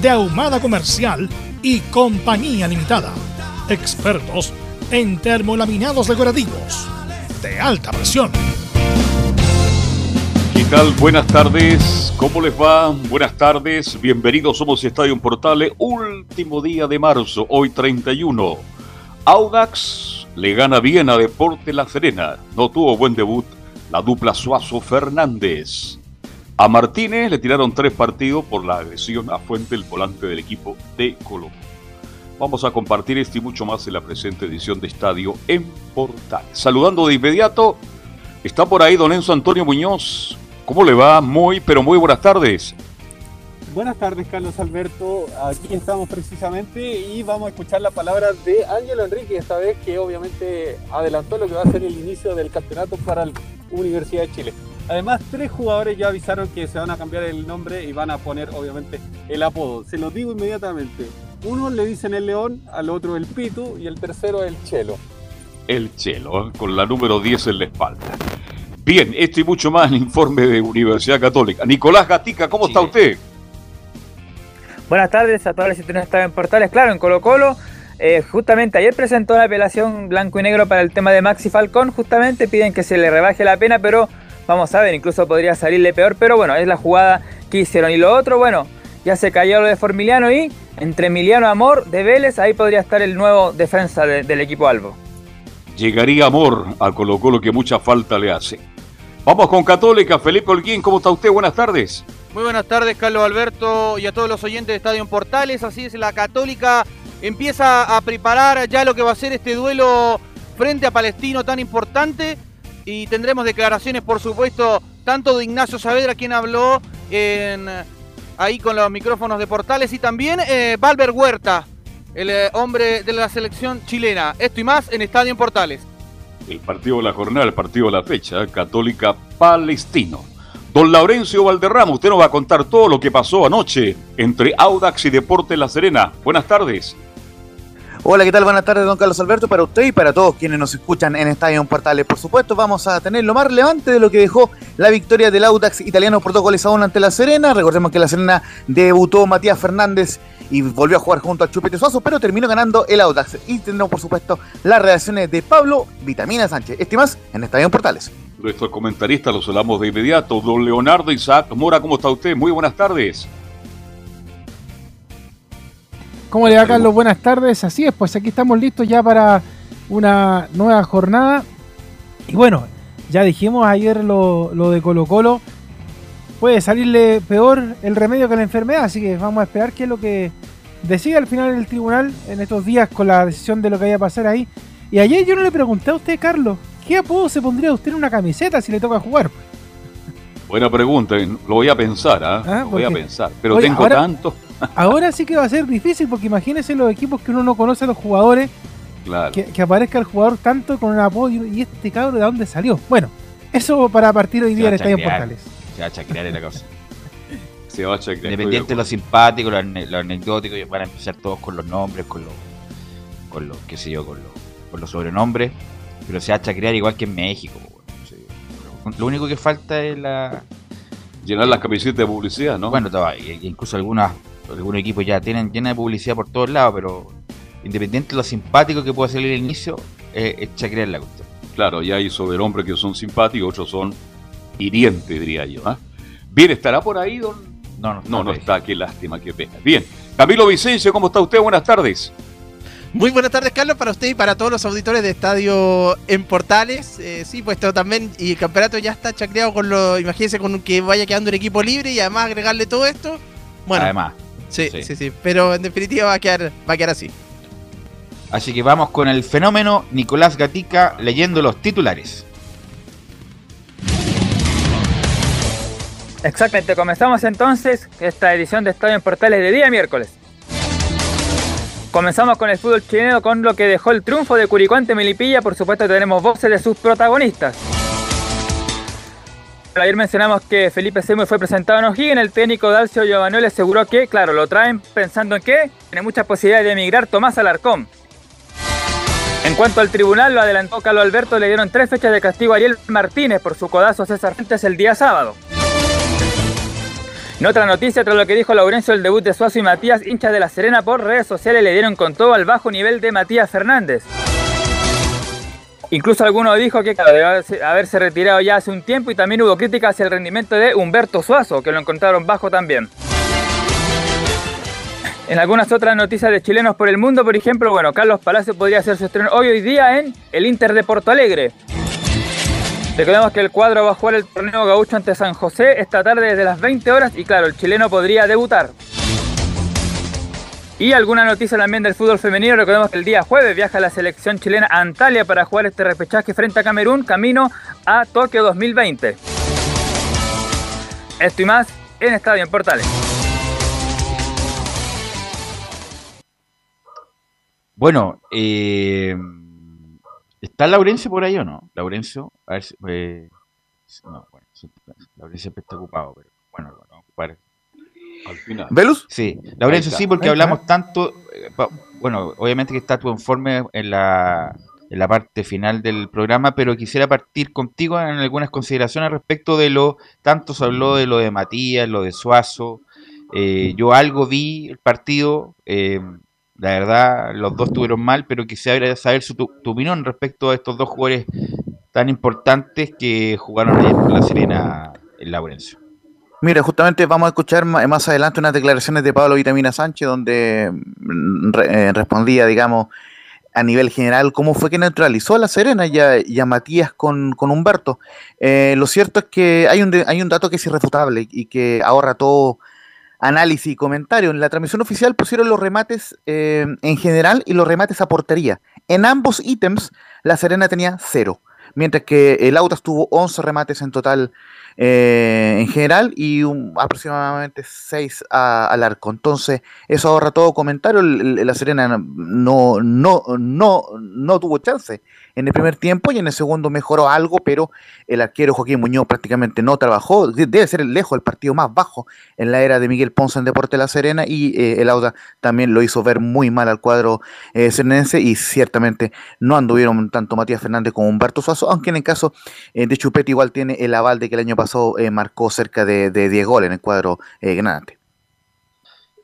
de Ahumada Comercial y Compañía Limitada. Expertos en termolaminados decorativos de alta presión. ¿Qué tal? Buenas tardes. ¿Cómo les va? Buenas tardes. Bienvenidos. Somos Estadio Portales. Último día de marzo, hoy 31. Audax le gana bien a Deporte La Serena. No tuvo buen debut la dupla Suazo Fernández. A Martínez le tiraron tres partidos por la agresión a Fuente, el volante del equipo de Colombia. Vamos a compartir esto y mucho más en la presente edición de Estadio en Portales. Saludando de inmediato, está por ahí don Enzo Antonio Muñoz. ¿Cómo le va? Muy, pero muy buenas tardes. Buenas tardes, Carlos Alberto. Aquí estamos precisamente y vamos a escuchar la palabra de Ángelo Enrique, esta vez que obviamente adelantó lo que va a ser el inicio del campeonato para la Universidad de Chile. Además, tres jugadores ya avisaron que se van a cambiar el nombre y van a poner, obviamente, el apodo. Se los digo inmediatamente. Uno le dicen el León, al otro el Pitu y el tercero el Chelo. El Chelo, con la número 10 en la espalda. Bien, esto y mucho más en el informe de Universidad Católica. Nicolás Gatica, ¿cómo está usted? Buenas tardes a todas las que en Portales. Claro, en Colo Colo, eh, justamente ayer presentó la apelación blanco y negro para el tema de Maxi Falcón. Justamente piden que se le rebaje la pena, pero vamos a ver, incluso podría salirle peor. Pero bueno, es la jugada que hicieron. Y lo otro, bueno, ya se cayó lo de Formiliano y entre Emiliano Amor de Vélez, ahí podría estar el nuevo defensa del equipo Albo. Llegaría Amor a Colo Colo que mucha falta le hace. Vamos con Católica, Felipe Holguín, ¿cómo está usted? Buenas tardes. Muy buenas tardes, Carlos Alberto, y a todos los oyentes de Estadio Portales. Así es, la Católica empieza a preparar ya lo que va a ser este duelo frente a Palestino tan importante. Y tendremos declaraciones, por supuesto, tanto de Ignacio Saavedra, quien habló en, ahí con los micrófonos de Portales, y también eh, Valver Huerta, el eh, hombre de la selección chilena. Esto y más en Estadio Portales. El partido de la jornada, el partido de la fecha, Católica Palestino. Don Laurencio Valderrama, usted nos va a contar todo lo que pasó anoche entre Audax y Deporte La Serena. Buenas tardes. Hola, ¿qué tal? Buenas tardes, don Carlos Alberto, para usted y para todos quienes nos escuchan en Estadio Portales. Por supuesto, vamos a tener lo más relevante de lo que dejó la victoria del Audax italiano por dos goles a ante La Serena. Recordemos que La Serena debutó Matías Fernández y volvió a jugar junto a Chupete Suazo, pero terminó ganando el Audax. Y tendremos, por supuesto, las reacciones de Pablo Vitamina Sánchez. Este más en Estadio Portales. Nuestro comentarista los hablamos de inmediato. Don Leonardo Isaac Mora, ¿cómo está usted? Muy buenas tardes. ¿Cómo le va, Carlos? Buenas tardes. Así es, pues aquí estamos listos ya para una nueva jornada. Y bueno, ya dijimos ayer lo, de Colo Colo. Puede salirle peor el remedio que la enfermedad, así que vamos a esperar qué es lo que decide al final el tribunal en estos días con la decisión de lo que vaya a pasar ahí. Y ayer yo no le pregunté a usted, Carlos, ¿Qué apodo se pondría usted en una camiseta si le toca jugar? Buena pregunta, lo voy a pensar, ¿ah? ¿Ah? Lo voy a pensar, pero tengo tanto. Ahora sí que va a ser difícil porque imagínese los equipos que uno no conoce a los jugadores, claro. que, aparezca el jugador tanto con un apodo y, este cabrón de dónde salió. Bueno, eso para partir hoy día en Estadio Portales. Se va a chacrear la cosa. Se va a chacrear. Independiente de lo simpático, lo, anecdótico, van a empezar todos con los nombres, con los, con los, qué sé yo, con los, con los sobrenombres pero se va a crear igual que en México. Lo único que falta es la... Llenar las camisetas de publicidad, ¿no? Bueno, incluso algunos, algunos equipos ya tienen llena de publicidad por todos lados, pero independiente de lo simpático que pueda salir el inicio, es chacrear la cuestión. Claro, ya hay hombres que son simpáticos, otros son hirientes, diría yo. ¿ah? Bien, ¿estará por ahí, don? No, no, no, no está, qué lástima, qué pena. Bien, Camilo Vicencio, ¿cómo está usted? Buenas tardes. Muy buenas tardes, Carlos, para usted y para todos los auditores de Estadio en Portales. Eh, sí, pues esto también, y el campeonato ya está chacreado con lo, imagínense, con que vaya quedando un equipo libre y además agregarle todo esto. Bueno, además. Sí, sí, sí, sí, pero en definitiva va a quedar, va a quedar así. Así que vamos con el fenómeno Nicolás Gatica leyendo los titulares. Exactamente, comenzamos entonces esta edición de Estadio en Portales de día miércoles. Comenzamos con el fútbol chileno con lo que dejó el triunfo de Curicuante Melipilla. Por supuesto tenemos voces de sus protagonistas. Ayer mencionamos que Felipe Seymour fue presentado en O'Higgins. El técnico Dalcio Giovanni aseguró que, claro, lo traen pensando en que tiene muchas posibilidades de emigrar Tomás Alarcón. En cuanto al tribunal, lo adelantó Carlos Alberto, le dieron tres fechas de castigo a Ariel Martínez por su codazo a César Fuentes el día sábado. En otra noticia, tras lo que dijo Laurencio, el debut de Suazo y Matías, hinchas de La Serena por redes sociales le dieron con todo al bajo nivel de Matías Fernández. Incluso alguno dijo que debe haberse retirado ya hace un tiempo y también hubo críticas hacia el rendimiento de Humberto Suazo, que lo encontraron bajo también. En algunas otras noticias de chilenos por el mundo, por ejemplo, bueno, Carlos Palacio podría hacer su estreno hoy hoy día en el Inter de Porto Alegre. Recordemos que el cuadro va a jugar el torneo gaucho ante San José esta tarde desde las 20 horas y claro, el chileno podría debutar. Y alguna noticia también del fútbol femenino, recordemos que el día jueves viaja la selección chilena a Antalya para jugar este repechaje frente a Camerún, camino a Tokio 2020. Esto y más en Estadio en Portales. Bueno, eh, ¿Está Laurencio por ahí o no? Laurencio, a ver si. Eh, no, bueno, Laurencio está ocupado, pero bueno, vamos a ocupar. Al final. ¿Velus? Sí, Laurencio sí, porque hablamos tanto. Eh, bueno, obviamente que está tu informe en la, en la parte final del programa, pero quisiera partir contigo en algunas consideraciones respecto de lo. Tanto se habló de lo de Matías, lo de Suazo. Eh, yo algo vi el partido. Eh, la verdad, los dos estuvieron mal, pero quisiera saber su, tu, opinión respecto a estos dos jugadores tan importantes que jugaron ayer con la Serena en Laurencio. Mira, justamente vamos a escuchar más adelante unas declaraciones de Pablo Vitamina Sánchez, donde mm, eh, respondía, digamos, a nivel general, cómo fue que neutralizó a la Serena y a, Matías con, Humberto. Eh, lo cierto es que hay un, hay un dato que es irrefutable y que ahorra todo análisis y comentario. En la transmisión oficial pusieron los remates eh, en general y los remates a portería. En ambos ítems, la Serena tenía cero, mientras que el Autas tuvo 11 remates en total eh, en general y aproximadamente 6 al arco. Entonces, eso ahorra todo comentario. La Serena no, no, no, no tuvo chance en el primer tiempo y en el segundo mejoró algo, pero el arquero Joaquín Muñoz prácticamente no trabajó. Debe ser lejos el partido más bajo en la era de Miguel Ponce en Deporte La Serena y eh, el Auda también lo hizo ver muy mal al cuadro eh, y ciertamente no anduvieron tanto Matías Fernández como Humberto Suazo, aunque en el caso eh, de Chupete igual tiene el aval de que el año pasado eh, marcó cerca de, de 10 goles en el cuadro granate.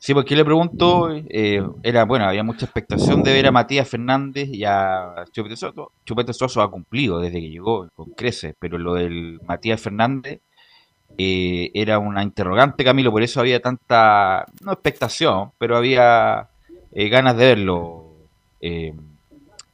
Sí, porque le pregunto, eh, era bueno, había mucha expectación de ver a Matías Fernández y a Chupete Soto. Chupete Soto ha cumplido desde que llegó con crece, pero lo del Matías Fernández eh, era una interrogante, Camilo, por eso había tanta, no expectación, pero había eh, ganas de verlo,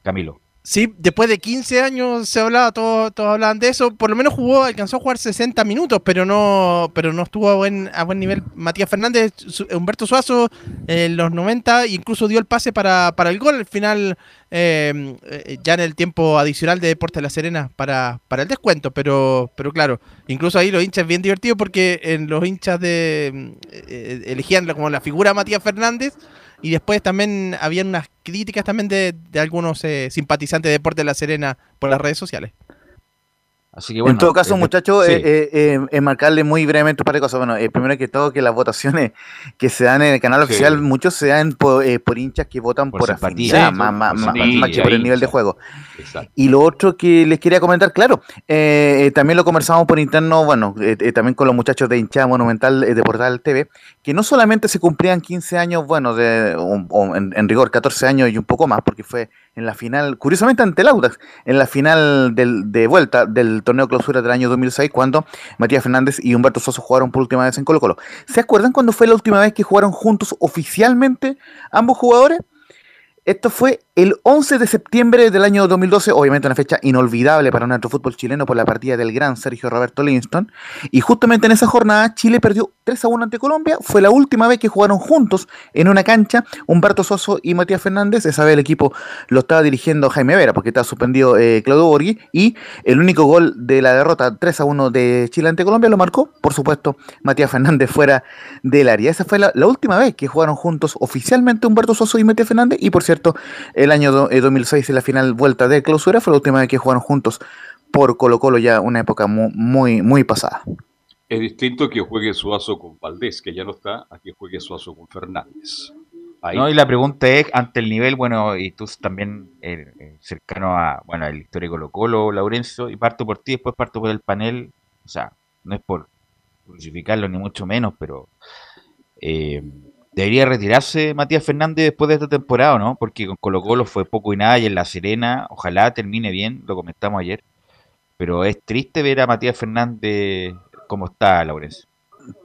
Camilo. Sí, después de 15 años se hablaba, todos, todos hablaban de eso. Por lo menos jugó, alcanzó a jugar 60 minutos, pero no, pero no estuvo a buen, a buen nivel. Matías Fernández, Humberto Suazo, en los 90, incluso dio el pase para, para el gol. Al final, eh, eh, ya en el tiempo adicional de Deportes de La Serena, para, para el descuento. Pero, pero claro, incluso ahí los hinchas bien divertidos porque en los hinchas de eh, elegían como la figura Matías Fernández y después también habían unas críticas también de, algunos eh, simpatizantes de Deporte de La Serena por las redes sociales. Así que bueno, en todo caso, eh, muchachos, eh, eh, marcarle muy brevemente un par de cosas. Bueno, primero que todo, que las votaciones que se dan en el canal oficial, muchos se dan por, hinchas que votan por, por afinidad, más, más, más, que por el nivel de juego. Y lo otro que les quería comentar, claro, también lo conversamos por interno, bueno, también con los muchachos de hinchada monumental de Portal TV, que no solamente se cumplían 15 años, bueno, de, en, en rigor 14 años y un poco más, porque fue en la final, curiosamente ante el Audax, en la final del, de vuelta del torneo clausura del año 2006 cuando Matías Fernández y Humberto Soso jugaron por última vez en Colo Colo. ¿Se acuerdan cuando fue la última vez que jugaron juntos oficialmente ambos jugadores? Esto fue el 11 de septiembre del año 2012, obviamente una fecha inolvidable para nuestro fútbol chileno por la partida del gran Sergio Roberto Livingston. Y justamente en esa jornada Chile perdió 3 a 1 ante Colombia. Fue la última vez que jugaron juntos en una cancha Humberto Soso y Matías Fernández. Esa vez el equipo lo estaba dirigiendo Jaime Vera porque estaba suspendido eh, Claudio Borghi. Y el único gol de la derrota 3 a 1 de Chile ante Colombia lo marcó, por supuesto, Matías Fernández fuera del área. Esa fue la, la última vez que jugaron juntos oficialmente Humberto Soso y Matías Fernández. Y por cierto, el año 2006 en la final vuelta de clausura fue la última vez que jugaron juntos por Colo Colo ya una época muy, muy, pasada. Es distinto que juegue Suazo con Valdés, que ya no está, a que juegue Suazo con Fernández. No, y la pregunta es, ante el nivel, bueno, y tú también eh, eh, cercano a, bueno, el histórico Colo Colo, Laurencio, y parto por ti, después parto por el panel, o sea, no es por crucificarlo ni mucho menos, pero eh, Debería retirarse Matías Fernández después de esta temporada, ¿no? Porque con Colo Colo fue poco y nada y en La Serena, ojalá termine bien, lo comentamos ayer. Pero es triste ver a Matías Fernández como está, Laurencio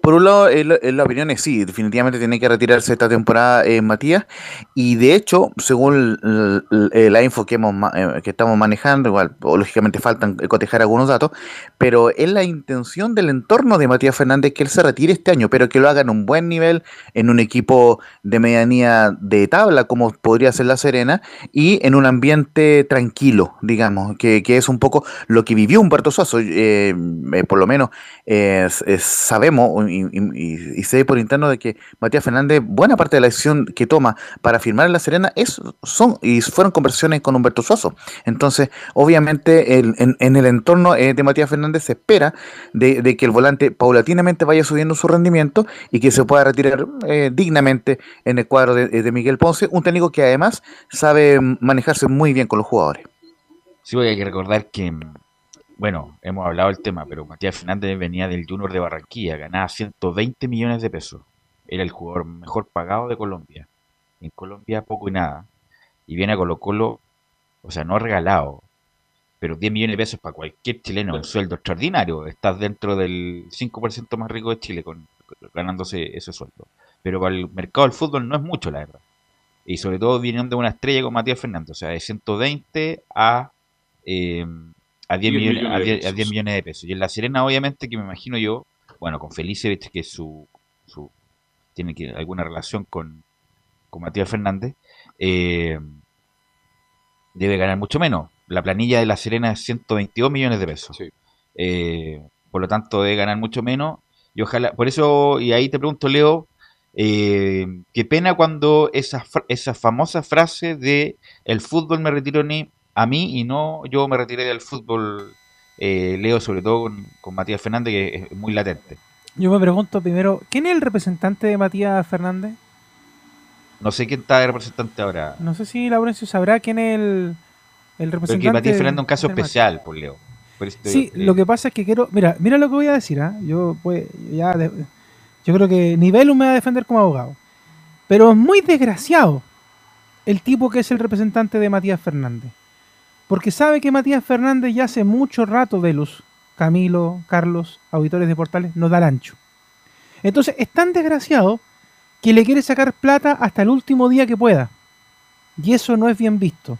por un lado, en la opinión es sí, definitivamente tiene que retirarse esta temporada eh, Matías. Y de hecho, según la info que, hemos, eh, que estamos manejando, igual, lógicamente faltan cotejar algunos datos, pero es la intención del entorno de Matías Fernández que él se retire este año, pero que lo haga en un buen nivel, en un equipo de medianía de tabla, como podría ser La Serena, y en un ambiente tranquilo, digamos, que, es un poco lo que vivió Humberto Suazo. Eh, por lo menos sabemos y, sé por interno de que Matías Fernández, buena parte de la decisión que toma para firmar en La Serena es, son y fueron conversaciones con Humberto Suazo. Entonces, obviamente, en, el entorno eh, de Matías Fernández se espera de, que el volante paulatinamente vaya subiendo su rendimiento y que se pueda retirar eh, dignamente en el cuadro de, de Miguel Ponce, un técnico que además sabe manejarse muy bien con los jugadores. Sí, hay que recordar que bueno, hemos hablado del tema, pero Matías Fernández venía del Junior de Barranquilla, ganaba 120 millones de pesos. Era el jugador mejor pagado de Colombia. En Colombia poco y nada. Y viene a Colo Colo, o sea, no regalado, pero 10 millones de pesos para cualquier chileno, un sueldo extraordinario. Estás dentro del 5% más rico de Chile con, ganándose ese sueldo. Pero para el mercado del fútbol no es mucho, la verdad. Y sobre todo vienen de una estrella como Matías Fernández, o sea, de 120 a... Eh, a 10, millones, a 10, millones de pesos. Y en La Serena, obviamente, que me imagino yo, bueno, con Felice, viste que su, su tiene que, alguna relación con, con Matías Fernández, eh, debe ganar mucho menos. La planilla de La Serena es 122 millones de pesos. Eh, por lo tanto, debe ganar mucho menos. Y ojalá, por eso, y ahí te pregunto, Leo, eh, qué pena cuando esa, esa famosa frase de el fútbol me retiro ni a mí y no yo me retiré del fútbol, eh, leo sobre todo con, Matías Fernández, que es muy latente. Yo me pregunto primero, ¿quién es el representante de Matías Fernández? No sé quién está de representante ahora. No sé si Laurencio sabrá quién es el, el representante. Porque Matías Fernández es un caso especial, por Leo. sí, lo que pasa es que quiero. Mira, mira lo que voy a decir. ¿ah? Yo, pues, ya yo creo que Nivel me va a defender como abogado. Pero es muy desgraciado el tipo que es el representante de Matías Fernández. Porque sabe que Matías Fernández ya hace mucho rato de luz. Camilo, Carlos, auditores de portales, no da el ancho. Entonces es tan desgraciado que le quiere sacar plata hasta el último día que pueda. Y eso no es bien visto.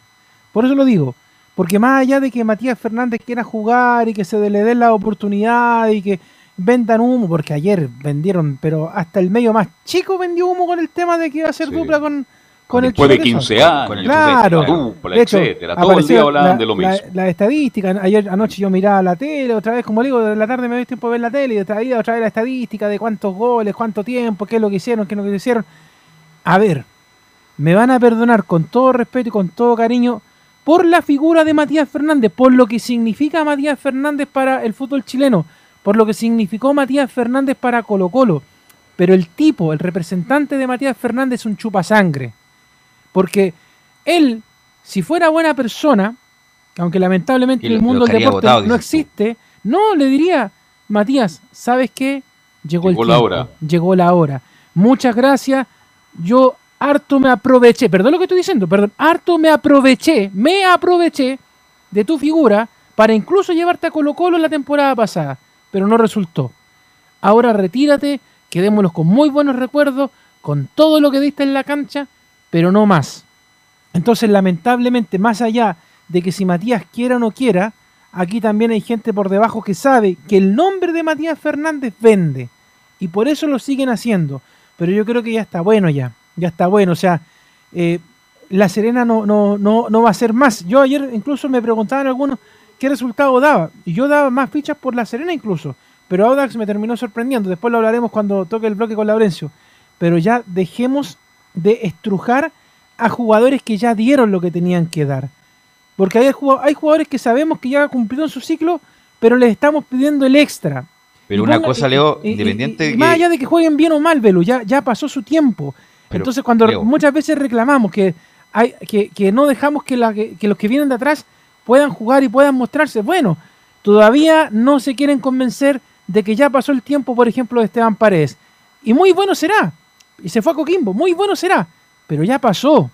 Por eso lo digo. Porque más allá de que Matías Fernández quiera jugar y que se le dé la oportunidad y que vendan humo, porque ayer vendieron, pero hasta el medio más chico vendió humo con el tema de que iba a ser dupla con, con el Después de 15 años, con, claro, dupla, etcétera. Todo el día hablaban de lo mismo. La, estadística, ayer anoche yo miraba la tele, otra vez, como digo, de la tarde me doy tiempo de ver la tele y otra vez, otra vez la estadística de cuántos goles, cuánto tiempo, qué es lo que hicieron, qué es lo que hicieron. A ver, me van a perdonar con todo respeto y con todo cariño por la figura de Matías Fernández, por lo que significa Matías Fernández para el fútbol chileno, por lo que significó Matías Fernández para Colo Colo. Pero el tipo, el representante de Matías Fernández es un chupasangre. Porque él, si fuera buena persona, aunque lamentablemente en el mundo del deporte no existe, no le diría, Matías, ¿sabes qué? Llegó, el la hora. Llegó la hora. Muchas gracias. Yo harto me aproveché, perdón lo que estoy diciendo, perdón, harto me aproveché, me aproveché de tu figura para incluso llevarte a Colo Colo la temporada pasada, pero no resultó. Ahora retírate, quedémonos con muy buenos recuerdos, con todo lo que diste en la cancha, pero no más. Entonces, lamentablemente, más allá de que si Matías quiera o no quiera, aquí también hay gente por debajo que sabe que el nombre de Matías Fernández vende. Y por eso lo siguen haciendo. Pero yo creo que ya está bueno ya. Ya está bueno. O sea, eh, La Serena no, no, no, no va a ser más. Yo ayer incluso me preguntaban algunos qué resultado daba. Y yo daba más fichas por La Serena incluso. Pero Audax me terminó sorprendiendo. Después lo hablaremos cuando toque el bloque con Laurencio. Pero ya dejemos de estrujar a jugadores que ya dieron lo que tenían que dar. Porque hay, hay jugadores que sabemos que ya cumplieron su ciclo, pero les estamos pidiendo el extra. Pero una cosa, Leo, independiente de Más allá de que jueguen bien o mal, Velo, ya, ya pasó su tiempo. Entonces, cuando muchas veces reclamamos que, hay, que, que no dejamos que, la, que, los que vienen de atrás puedan jugar y puedan mostrarse, bueno, todavía no se quieren convencer de que ya pasó el tiempo, por ejemplo, de Esteban Paredes. Y muy bueno será. Y se fue a Coquimbo, muy bueno será. Pero ya pasó.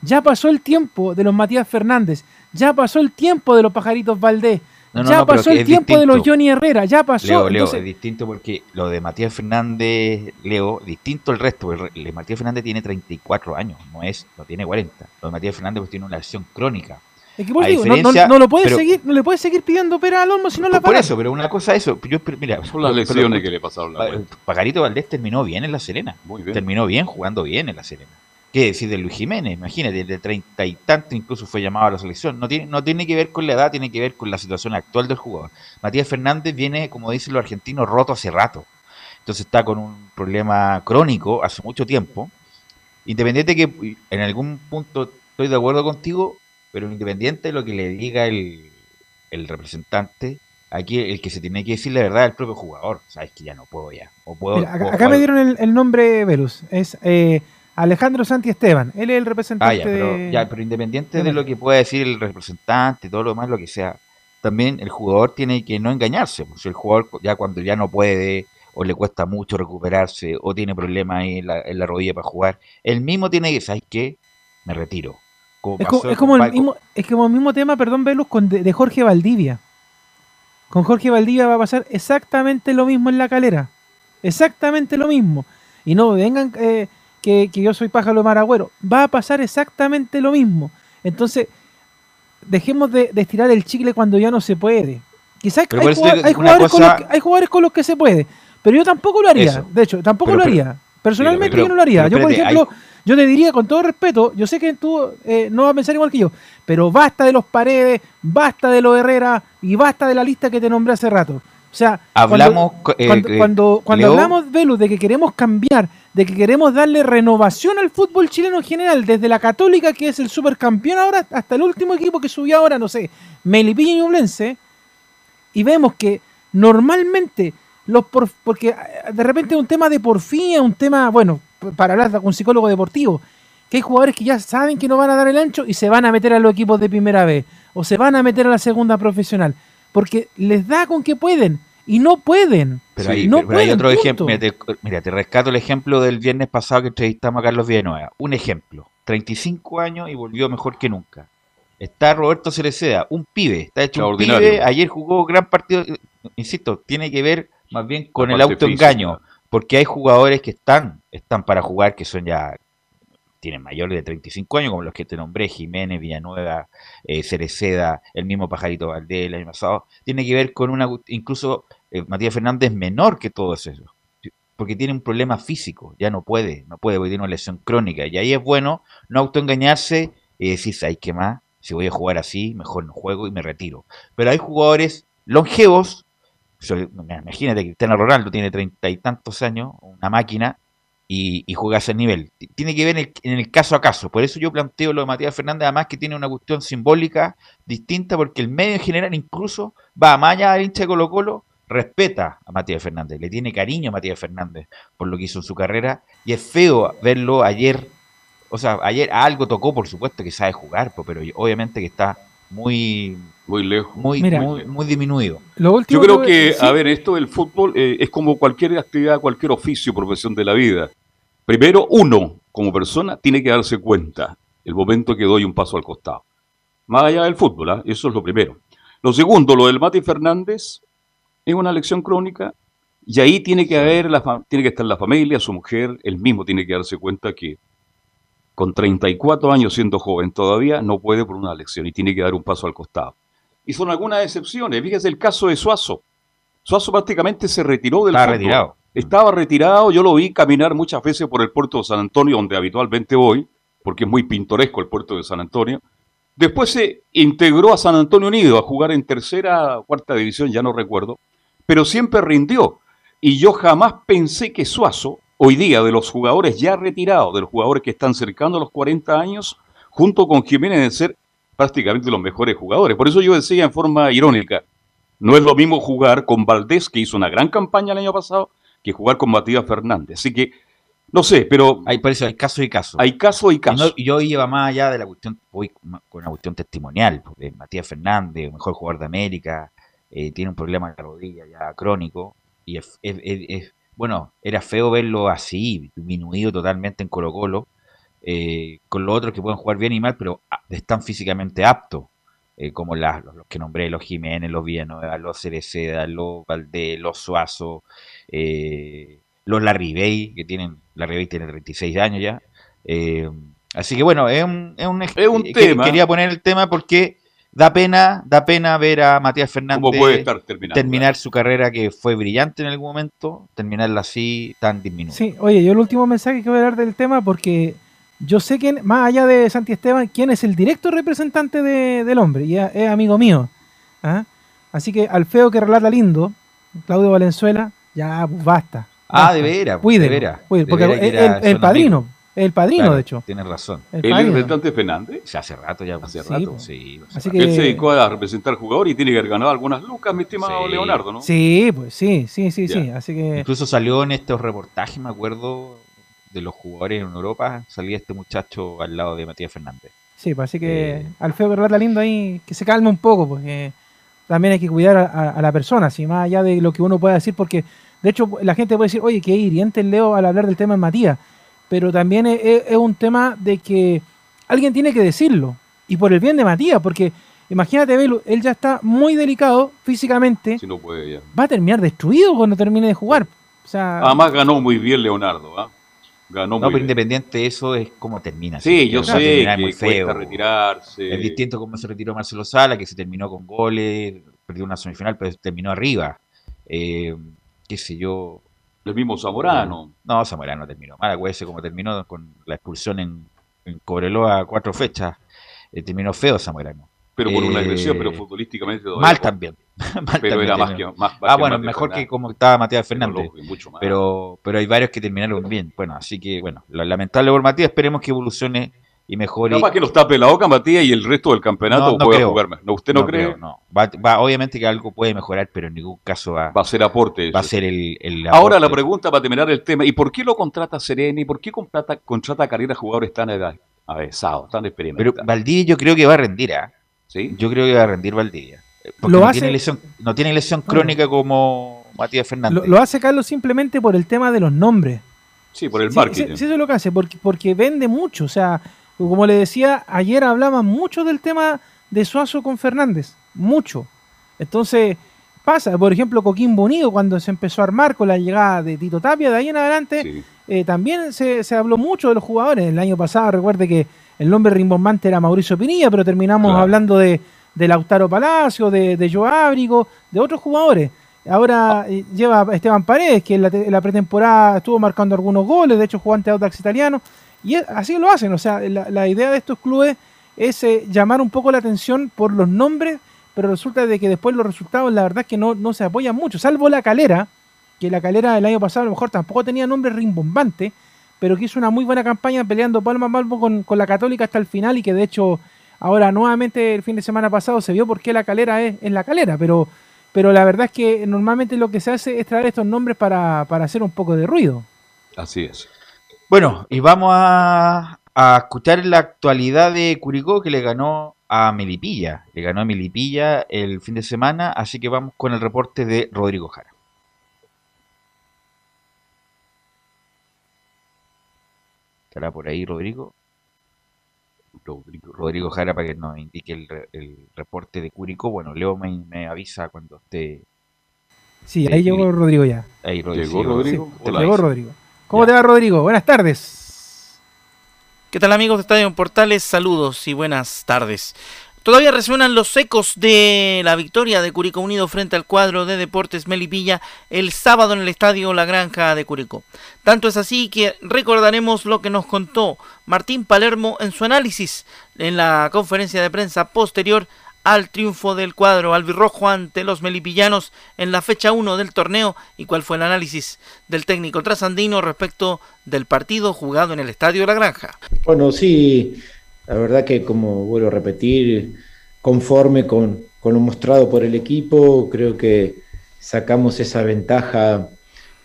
Ya pasó el tiempo de los Matías Fernández. Ya pasó el tiempo de los Pajaritos Valdés. ya pasó el tiempo de los Johnny Herrera. Ya pasó. Leo, es distinto porque lo de Matías Fernández, Leo, distinto el resto. Porque Matías Fernández tiene 34 años, no es, no tiene 40. Lo de Matías Fernández pues, tiene una lesión crónica. Es que digo, no, lo puedes seguir, no le puedes seguir pidiendo pera al olmo si no la Por eso, pero una cosa eso, yo, mira, son las lesiones que le pasaron. Pagarito Valdés terminó bien en la Serena. Muy bien. Terminó bien jugando bien en la Serena. ¿Qué decir de Luis Jiménez? Imagínate, de treinta y tanto incluso fue llamado a la selección. No tiene, no tiene que ver con la edad, tiene que ver con la situación actual del jugador. Matías Fernández viene, como dicen los argentinos, roto hace rato. Entonces está con un problema crónico hace mucho tiempo. Independiente que en algún punto estoy de acuerdo contigo, pero independiente de lo que le diga el, representante, aquí el que se tiene que decir la verdad es el propio jugador. Sabes que ya no puedo ya. O puedo, acá, me dieron el, el nombre Velus. Es eh, Alejandro Santi Esteban, él es el representante. Ah, pero, ya, pero independiente de, lo que pueda decir el representante, todo lo demás, lo que sea, también el jugador tiene que no engañarse. Pues el jugador ya cuando ya no puede, o le cuesta mucho recuperarse, o tiene problemas en la, en la rodilla para jugar, él mismo tiene que, ¿sabes qué? Me retiro. Es, como, el mismo, es como el mismo tema, perdón, Velus, con de, Jorge Valdivia. Con Jorge Valdivia va a pasar exactamente lo mismo en la calera. Exactamente lo mismo. Y no vengan. Eh, que, yo soy pájaro maragüero. Va a pasar exactamente lo mismo. Entonces, dejemos de, estirar el chicle cuando ya no se puede. Quizás hay, jugadores con los, que se puede, pero yo tampoco lo haría. De hecho, tampoco lo haría. Personalmente yo no lo haría. yo, por ejemplo, yo te diría con todo respeto, yo sé que tú eh, no vas a pensar igual que yo, pero basta de los paredes, basta de los Herrera y basta de la lista que te nombré hace rato. O sea, hablamos, cuando, cuando, hablamos, Velus, de que queremos cambiar, de que queremos darle renovación al fútbol chileno en general, desde la Católica, que es el supercampeón ahora, hasta el último equipo que subió ahora, no sé, Melipilla y Ñublense, y vemos que normalmente los porque eh, de repente es un tema de porfía, un tema, bueno, para hablar con un psicólogo deportivo, que hay jugadores que ya saben que no van a dar el ancho y se van a meter a los equipos de primera vez, o se van a meter a la segunda profesional porque les da con que pueden y no pueden. Pero, hay, otro ejemplo. Mira te, rescato el ejemplo del viernes pasado que entrevistamos a Carlos Villanueva. Un ejemplo. 35 años y volvió mejor que nunca. Está Roberto Cereceda, un pibe. Está hecho un pibe. Ayer jugó gran partido. Insisto, tiene que ver más bien con el autoengaño. Porque hay jugadores que están, están para jugar, que son ya tienen mayores de 35 años, como los que te nombré, Jiménez, Villanueva, eh, Cereceda, el mismo Pajarito Valdés el año pasado, tiene que ver con una, incluso eh, Matías Fernández menor que todos esos, porque tiene un problema físico, ya no puede, no puede, porque tiene una lesión crónica, y ahí es bueno no autoengañarse y decir, ¿sabes qué más? Si voy a jugar así, mejor no juego y me retiro. Pero hay jugadores longevos, imagínate que Cristiano Ronaldo tiene treinta y tantos años, una máquina, y, juega a ese nivel. Tiene que ver en el, caso a caso. Por eso yo planteo lo de Matías Fernández, además que tiene una cuestión simbólica distinta, porque el medio en general incluso va a malla al hincha de Colo Colo, respeta a Matías Fernández, le tiene cariño a Matías Fernández por lo que hizo en su carrera, y es feo verlo ayer, o sea, ayer algo tocó, por supuesto que sabe jugar, pero obviamente que está muy muy lejos, muy, muy, disminuido. Yo creo que, a ver, esto del fútbol eh, es como cualquier actividad, cualquier oficio, profesión de la vida. Primero, uno, como persona, tiene que darse cuenta el momento que doy un paso al costado. Más allá del fútbol, ¿ah? eso es lo primero. Lo segundo, lo del Mati Fernández, es una lección crónica y ahí tiene que haber, la, tiene que estar la familia, su mujer, él mismo tiene que darse cuenta que con 34 años siendo joven todavía no puede por una lección y tiene que dar un paso al costado. Y son algunas excepciones. Fíjese el caso de Suazo. Suazo prácticamente se retiró del Estaba retirado. Estaba retirado, yo lo vi caminar muchas veces por el puerto de San Antonio, donde habitualmente voy, porque es muy pintoresco el puerto de San Antonio. Después se integró a San Antonio Unido a jugar en tercera o cuarta división, ya no recuerdo, pero siempre rindió. Y yo jamás pensé que Suazo, hoy día de los jugadores ya retirados, de los jugadores que están cercando a los 40 años, junto con Jiménez, de ser prácticamente los mejores jugadores. Por eso yo decía en forma irónica, no es lo mismo jugar con Valdés, que hizo una gran campaña el año pasado, que jugar con Matías Fernández. Así que, no sé, pero... Hay, eso hay caso y caso. Hay caso y caso. Y, yo iba más allá de la cuestión, voy con una cuestión testimonial, porque Matías Fernández, mejor jugador de América, eh, tiene un problema de la rodilla ya crónico, y es, bueno, era feo verlo así, disminuido totalmente en Colo Colo, eh, con los otros que pueden jugar bien y mal, pero ah, están físicamente aptos, eh, como las, los, que nombré, los Jiménez, los Villanueva, los Cereceda, los Valdés, los Suazo, eh, los Larribey, que tienen, Larribey tiene 36 años ya. Eh, así que bueno, es un, es un, es un tema. Quería poner el tema porque da pena, da pena ver a Matías Fernández terminar su carrera que fue brillante en algún momento, terminarla así tan disminuida. Sí, oye, yo el último mensaje que voy a dar del tema porque yo sé que, más allá de Santi Esteban, quién es el directo representante del hombre, y es amigo mío. ¿ah? Así que al feo que relata lindo, Claudio Valenzuela, ya pues, basta. Ah, de veras. Pues, de veras. Porque el, padrino. El padrino, de hecho. Tienes razón. ¿El, representante Fernández? hace rato ya. Hace rato. Sí. Así que... Él se dedicó a representar jugador y tiene que haber ganado algunas lucas, mi estimado Leonardo, ¿no? Sí, pues sí, sí, sí, sí. Así que... Incluso salió en estos reportajes, me acuerdo, de los jugadores en Europa, salía este muchacho al lado de Matías Fernández. Sí, pues así que eh, al feo que lindo ahí, que se calme un poco, porque también hay que cuidar a, la persona, así más allá de lo que uno pueda decir, porque de hecho la gente puede decir, oye, qué hiriente el Leo al hablar del tema de Matías, pero también es, un tema de que alguien tiene que decirlo, y por el bien de Matías, porque imagínate, él ya está muy delicado físicamente, si no puede, ya. va a terminar destruido cuando termine de jugar. O sea, Además ganó muy bien Leonardo, no, pero independiente eso es como termina. Sí, yo sé que muy feo. retirarse. Es distinto como se retiró Marcelo Sala, que se terminó con goles, perdió una semifinal, pero terminó arriba. Eh, qué sé yo. El mismo Zamorano. No, Zamorano terminó mal, acuérdese como terminó con la expulsión en, en Cobreloa cuatro fechas. Eh, terminó feo Zamorano. Pero por una agresión, pero eh, futbolísticamente Mal también. pero era más que, más, Ah, bueno, mejor que como estaba Matías Fernández. Pero, pero hay varios que terminaron bien. Bueno, así que, bueno, lamentable por Matías, esperemos que evolucione y mejore. No más que nos tape la boca Matías y el resto del campeonato no, pueda jugar más. ¿No, ¿Usted no, cree? no, va, obviamente que algo puede mejorar, pero en ningún caso va, va a ser aporte. Va a ser el, el Ahora la pregunta para terminar el tema, ¿y por qué lo contrata Sereni? ¿Por qué contrata, contrata a carrera jugadores tan avesados, tan experimentados? Pero Valdivia yo creo que va a rendir, ¿ah? Yo creo que va a rendir Valdivia. Porque no, tiene lesión, no tiene lesión crónica como Matías Fernández. Lo, hace Carlos simplemente por el tema de los nombres. Sí, por el marketing. Sí, eso es lo que hace, porque, porque vende mucho. O sea, como le decía, ayer hablaban mucho del tema de Suazo con Fernández. Mucho. Entonces, pasa. Por ejemplo, Coquín Bonido, cuando se empezó a armar con la llegada de Tito Tapia, de ahí en adelante, eh, también se, se, habló mucho de los jugadores. El año pasado, recuerde que el nombre rimbombante era Mauricio Pinilla, pero terminamos hablando de, Lautaro Palacio, de, de Joe de otros jugadores. Ahora eh, lleva Esteban Paredes, que en la, pretemporada estuvo marcando algunos goles, de hecho jugó ante Audax Italiano, y así lo hacen. O sea, la, idea de estos clubes es eh, llamar un poco la atención por los nombres, pero resulta de que después los resultados, la verdad es que no, no se apoyan mucho, salvo la calera, que la calera del año pasado a lo mejor tampoco tenía nombre rimbombante, pero que hizo una muy buena campaña peleando palma a palmo con, la Católica hasta el final y que de hecho ahora nuevamente el fin de semana pasado se vio por qué la calera es, la calera, pero, pero la verdad es que normalmente lo que se hace es traer estos nombres para, hacer un poco de ruido. Así es. Bueno, y vamos a, a escuchar la actualidad de Curicó que le ganó a Melipilla. Le ganó a Melipilla el fin de semana, así que vamos con el reporte de Rodrigo Jara. ¿Estará por ahí Rodrigo? Rodrigo Jara para que nos indique el, reporte de Curicó. Bueno, Leo me, avisa cuando esté. Sí, ahí llegó Rodrigo ya. Ahí llegó Rodrigo. llegó Rodrigo. ¿Cómo te va, Rodrigo? Buenas tardes. ¿Qué tal, amigos de Estadio Portales? Saludos y buenas tardes. Todavía resuenan los ecos de la victoria de Curicó Unido frente al cuadro de Deportes Melipilla el sábado en el estadio La Granja de Curicó. Tanto es así que recordaremos lo que nos contó Martín Palermo en su análisis en la conferencia de prensa posterior al triunfo del cuadro albirrojo ante los melipillanos en la fecha 1 del torneo y cuál fue el análisis del técnico trasandino respecto del partido jugado en el estadio La Granja. Bueno, sí, la verdad que, como vuelvo a repetir, conforme con, lo mostrado por el equipo, creo que sacamos esa ventaja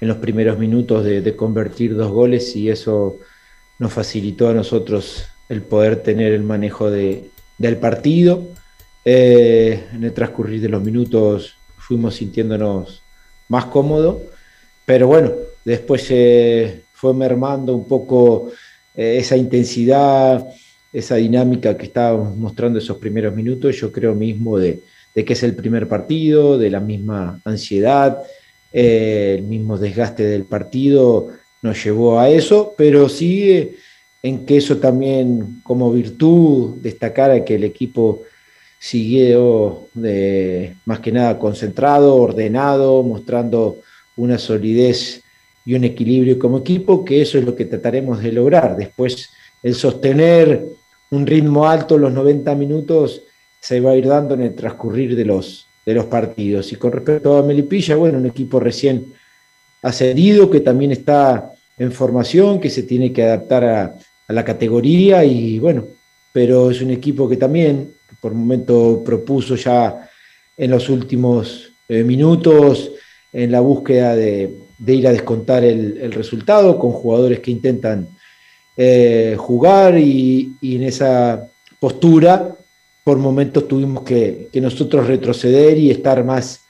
en los primeros minutos de, convertir dos goles y eso nos facilitó a nosotros el poder tener el manejo del partido. Eh, en el transcurrir de los minutos fuimos sintiéndonos más cómodos, pero bueno, después se fue mermando un poco eh, esa intensidad esa dinámica que estábamos mostrando esos primeros minutos, yo creo mismo de, que es el primer partido, de la misma ansiedad, eh, el mismo desgaste del partido nos llevó a eso, pero sigue en que eso también como virtud destacara que el equipo siguió de, más que nada concentrado, ordenado, mostrando una solidez y un equilibrio como equipo, que eso es lo que trataremos de lograr. Después el sostener un ritmo alto los 90 minutos se va a ir dando en el transcurrir de los, de los partidos. Y con respecto a Melipilla, bueno, un equipo recién ascendido que también está en formación, que se tiene que adaptar a, la categoría y bueno, pero es un equipo que también por momento propuso ya en los últimos eh, minutos en la búsqueda de, ir a descontar el, resultado con jugadores que intentan eh, jugar y, en esa postura por momentos tuvimos que, nosotros retroceder y estar más,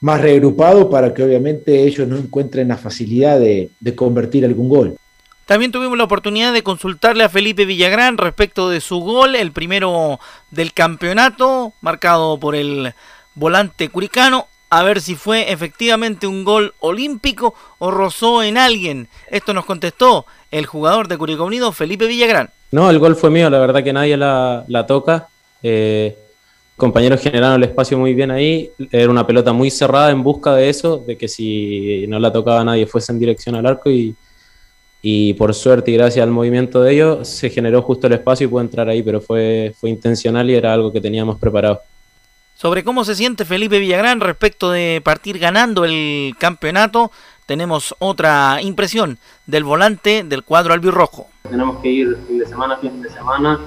más regrupados para que obviamente ellos no encuentren la facilidad de, convertir algún gol. También tuvimos la oportunidad de consultarle a Felipe Villagrán respecto de su gol, el primero del campeonato, marcado por el volante curicano, a ver si fue efectivamente un gol olímpico o rozó en alguien. Esto nos contestó el jugador de Curicó Unido, Felipe Villagrán. No, el gol fue mío, la verdad que nadie la, toca. Eh, compañeros generaron el espacio muy bien ahí. Era una pelota muy cerrada en busca de eso, de que si no la tocaba nadie fuese en dirección al arco y, y por suerte y gracias al movimiento de ellos se generó justo el espacio y pudo entrar ahí, pero fue, fue intencional y era algo que teníamos preparado. Sobre cómo se siente Felipe Villagrán respecto de partir ganando el campeonato, tenemos otra impresión del volante del cuadro albirrojo. Tenemos que ir fin de semana, fin de semana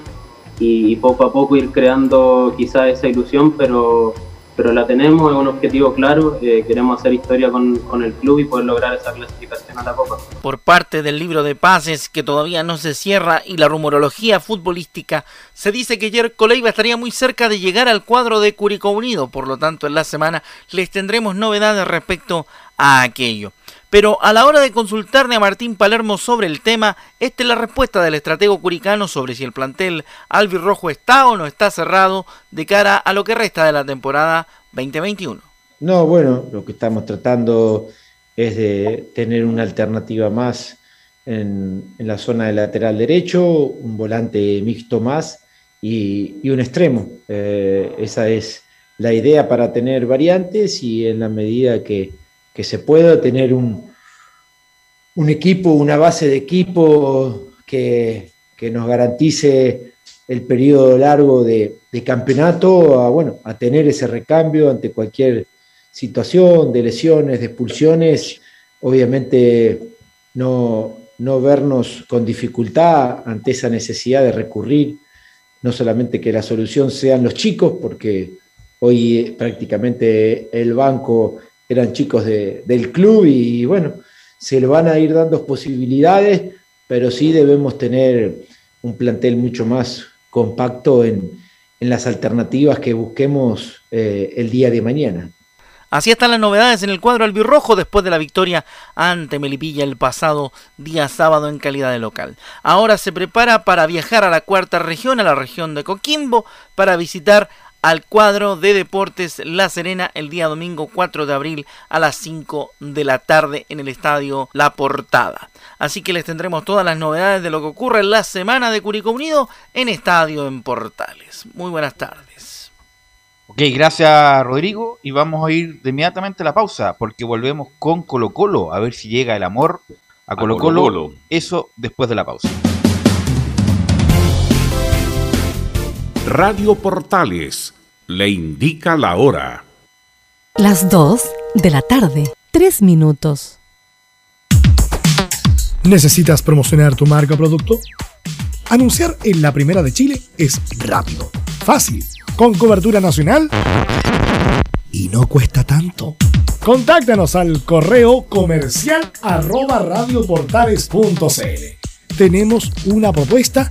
y, poco a poco ir creando quizá esa ilusión, pero pero la tenemos, es un objetivo claro, eh, queremos hacer historia con, con, el club y poder lograr esa clasificación a la Copa. Por parte del libro de pases que todavía no se cierra y la rumorología futbolística, se dice que Jerko Leiva estaría muy cerca de llegar al cuadro de Curicó Unido, por lo tanto en la semana les tendremos novedades respecto a aquello. Pero a la hora de consultarle a Martín Palermo sobre el tema, esta es la respuesta del estratego curicano sobre si el plantel albirrojo está o no está cerrado de cara a lo que resta de la temporada 2021. No, bueno, lo que estamos tratando es de tener una alternativa más en, la zona del lateral derecho, un volante mixto más y, un extremo. Eh, esa es la idea para tener variantes y en la medida que que se pueda tener un, un equipo, una base de equipo que, nos garantice el periodo largo de, campeonato, a, bueno, a tener ese recambio ante cualquier situación de lesiones, de expulsiones, obviamente no, no vernos con dificultad ante esa necesidad de recurrir, no solamente que la solución sean los chicos, porque hoy prácticamente el banco eran chicos del club y bueno, se le van a ir dando posibilidades, pero sí debemos tener un plantel mucho más compacto en, las alternativas que busquemos eh, el día de mañana. Así están las novedades en el cuadro albirrojo después de la victoria ante Melipilla el pasado día sábado en calidad de local. Ahora se prepara para viajar a la cuarta región, a la región de Coquimbo, para visitar al cuadro de Deportes La Serena el día domingo 4 de abril a las 5 de la tarde en el estadio La Portada. Así que les tendremos todas las novedades de lo que ocurre en la semana de Curicó Unido en Estadio en Portales. Muy buenas tardes. Ok, gracias Rodrigo y vamos a ir de inmediatamente a la pausa porque volvemos con Colo Colo a ver si llega el amor a Colo Colo. Eso después de la pausa. Radio Portales le indica la hora. Las 2 de la tarde, 3 minutos. ¿Necesitas promocionar tu marca o producto? Anunciar en la primera de Chile es rápido, fácil, con cobertura nacional y no cuesta tanto. Contáctanos al correo comercial arroba radioportales.cl. Tenemos una propuesta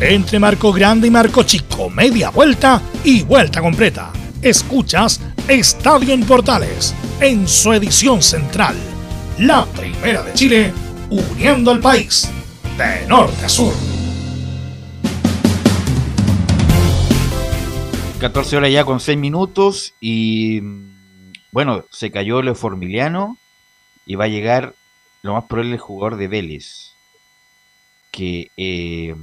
Entre marco grande y marco chico, media vuelta y vuelta completa. Escuchas Estadio en Portales en su edición central. La primera de Chile, uniendo al país de norte a sur. 14 horas ya con 6 minutos y bueno, se cayó lo Formiliano y va a llegar lo más probable el jugador de Vélez que, eh,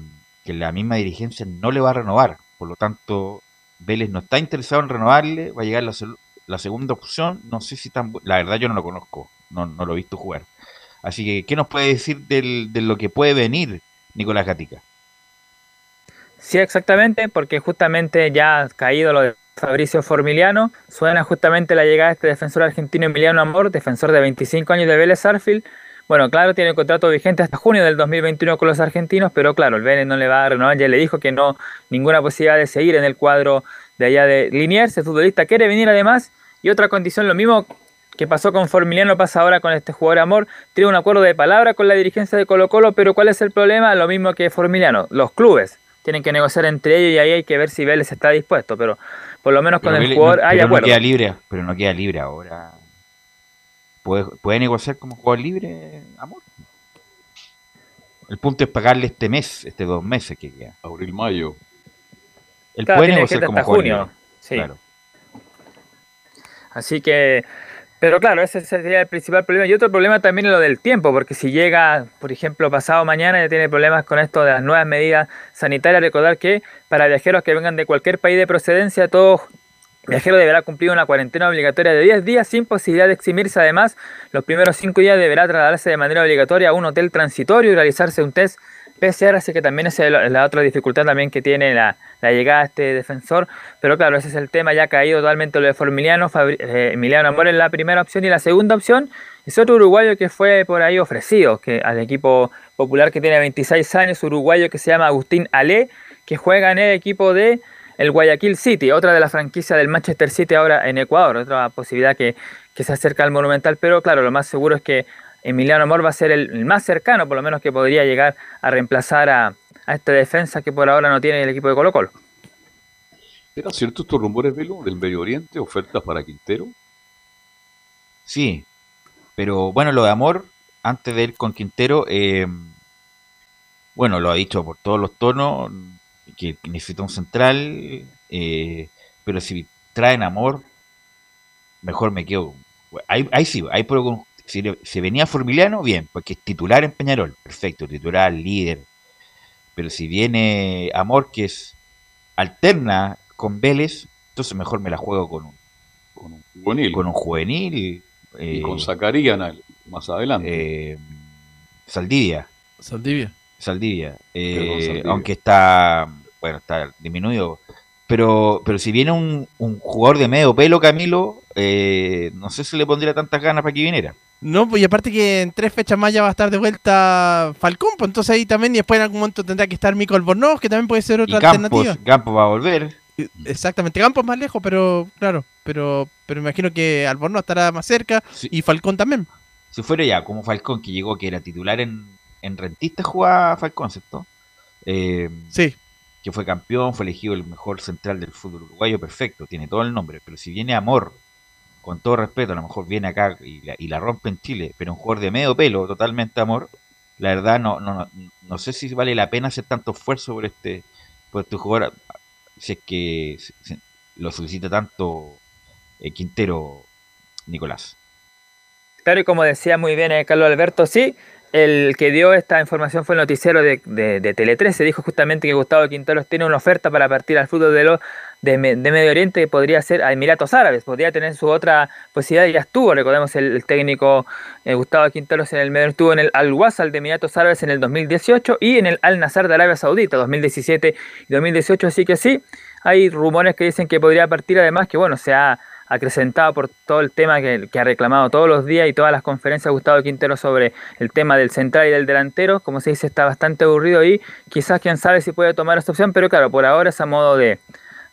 que la misma dirigencia no le va a renovar, por lo tanto Vélez no está interesado en renovarle, va a llegar la, la segunda opción, no sé si tan la verdad yo no lo conozco, no, lo he visto jugar. Así que, ¿qué nos puede decir del, de lo que puede venir Nicolás Gatica? Sí, exactamente, porque justamente ya ha caído lo de Fabricio Formiliano, suena justamente la llegada de este defensor argentino Emiliano Amor, defensor de 25 años de Vélez Arfield. Bueno, claro, tiene un contrato vigente hasta junio del 2021 con los argentinos, pero claro, el Vélez no le va a renovar, ya le dijo que no, ninguna posibilidad de seguir en el cuadro de allá de Liniers, el futbolista quiere venir además, y otra condición, lo mismo que pasó con Formiliano, pasa ahora con este jugador Amor, tiene un acuerdo de palabra con la dirigencia de Colo Colo, pero ¿cuál es el problema? Lo mismo que Formiliano, los clubes tienen que negociar entre ellos y ahí hay que ver si Vélez está dispuesto, pero por lo menos con el jugador no, hay pero acuerdo. No queda libre, pero no queda libre ahora. ¿Puede, puede negociar como jugador libre, amor? El punto es pagarle este mes, este dos meses que queda. Abril, mayo. Él Claro, puede negociar como hasta jugador junio. libre. Sí. Claro. Así que Pero claro, ese sería el principal problema. Y otro problema también es lo del tiempo, porque si llega, por ejemplo, pasado mañana ya tiene problemas con esto de las nuevas medidas sanitarias. Recordar que para viajeros que vengan de cualquier país de procedencia, todo viajero deberá cumplir una cuarentena obligatoria de 10 días sin posibilidad de eximirse. Además, los primeros 5 días deberá trasladarse de manera obligatoria a un hotel transitorio y realizarse un test PCR, así que también esa es la otra dificultad también que tiene la, llegada de este defensor. Pero claro, ese es el tema, ya ha caído totalmente lo de Formiliano, eh, Emiliano Amor en la primera opción y la segunda opción es otro uruguayo que fue por ahí ofrecido que al equipo popular que tiene 26 años, uruguayo que se llama Agustín Ale, que juega en el equipo de el Guayaquil City, otra de las franquicias del Manchester City ahora en Ecuador, otra posibilidad que, que se acerca al Monumental, pero claro, lo más seguro es que Emiliano Amor va a ser el, más cercano, por lo menos que podría llegar a reemplazar a, esta defensa que por ahora no tiene el equipo de Colo Colo. ¿Eran ciertos estos rumores, Velo, del Medio Oriente, ofertas para Quintero? Sí, pero bueno, lo de Amor, antes de ir con Quintero, eh, bueno, lo ha dicho por todos los tonos, que necesita un central, eh, pero si traen Amor, mejor me quedo. Ahí, ahí sí, ahí puedo si, venía Formiliano, bien, porque es titular en Peñarol, perfecto, titular, líder. Pero si viene Amor, que es alterna con Vélez, entonces mejor me la juego con un, con un juvenil. Con un juvenil. y con Zacarías más adelante. Eh, Saldivia. Saldivia. Saldivia. Eh, aunque está, bueno, está disminuido. Pero, pero si viene un, un jugador de medio pelo, Camilo, eh, no sé si le pondría tantas ganas para que viniera. No, pues y aparte que en tres fechas más ya va a estar de vuelta Falcón, pues entonces ahí también, y después en algún momento tendrá que estar Mico Albornoz, que también puede ser otra alternativa. Campos va a volver. Exactamente, Campos más lejos, pero claro, pero pero me imagino que Albornoz estará más cerca y Falcón también. Si fuera ya como Falcón, que llegó, que era titular en, en Rentista, jugaba Falcón, ¿cierto? Eh, sí. Que fue campeón, fue elegido el mejor central del fútbol uruguayo, perfecto, tiene todo el nombre, pero si viene Amor, con todo respeto, a lo mejor viene acá y la, rompe en Chile, pero un jugador de medio pelo, totalmente amor, la verdad no, no, no, sé si vale la pena hacer tanto esfuerzo por este, por este jugador, si es que lo solicita tanto eh, Quintero Nicolás. Claro, y como decía muy bien eh, Carlos Alberto, sí, el que dio esta información fue el noticiero de, de, de Tele 13, dijo justamente que Gustavo Quinteros tiene una oferta para partir al fútbol de los de, Medio Oriente que podría ser a Emiratos Árabes, podría tener su otra posibilidad, ya estuvo, recordemos el, técnico eh, Gustavo Quinteros en el medio, estuvo en el Al Wasal de Emiratos Árabes en el 2018 y en el Al Nazar de Arabia Saudita 2017 y 2018, así que sí, hay rumores que dicen que podría partir, además que bueno, se ha acrecentado por todo el tema que, que, ha reclamado todos los días y todas las conferencias Gustavo Quintero sobre el tema del central y del delantero, como se dice, está bastante aburrido y quizás quién sabe si puede tomar esta opción, pero claro, por ahora es a modo de,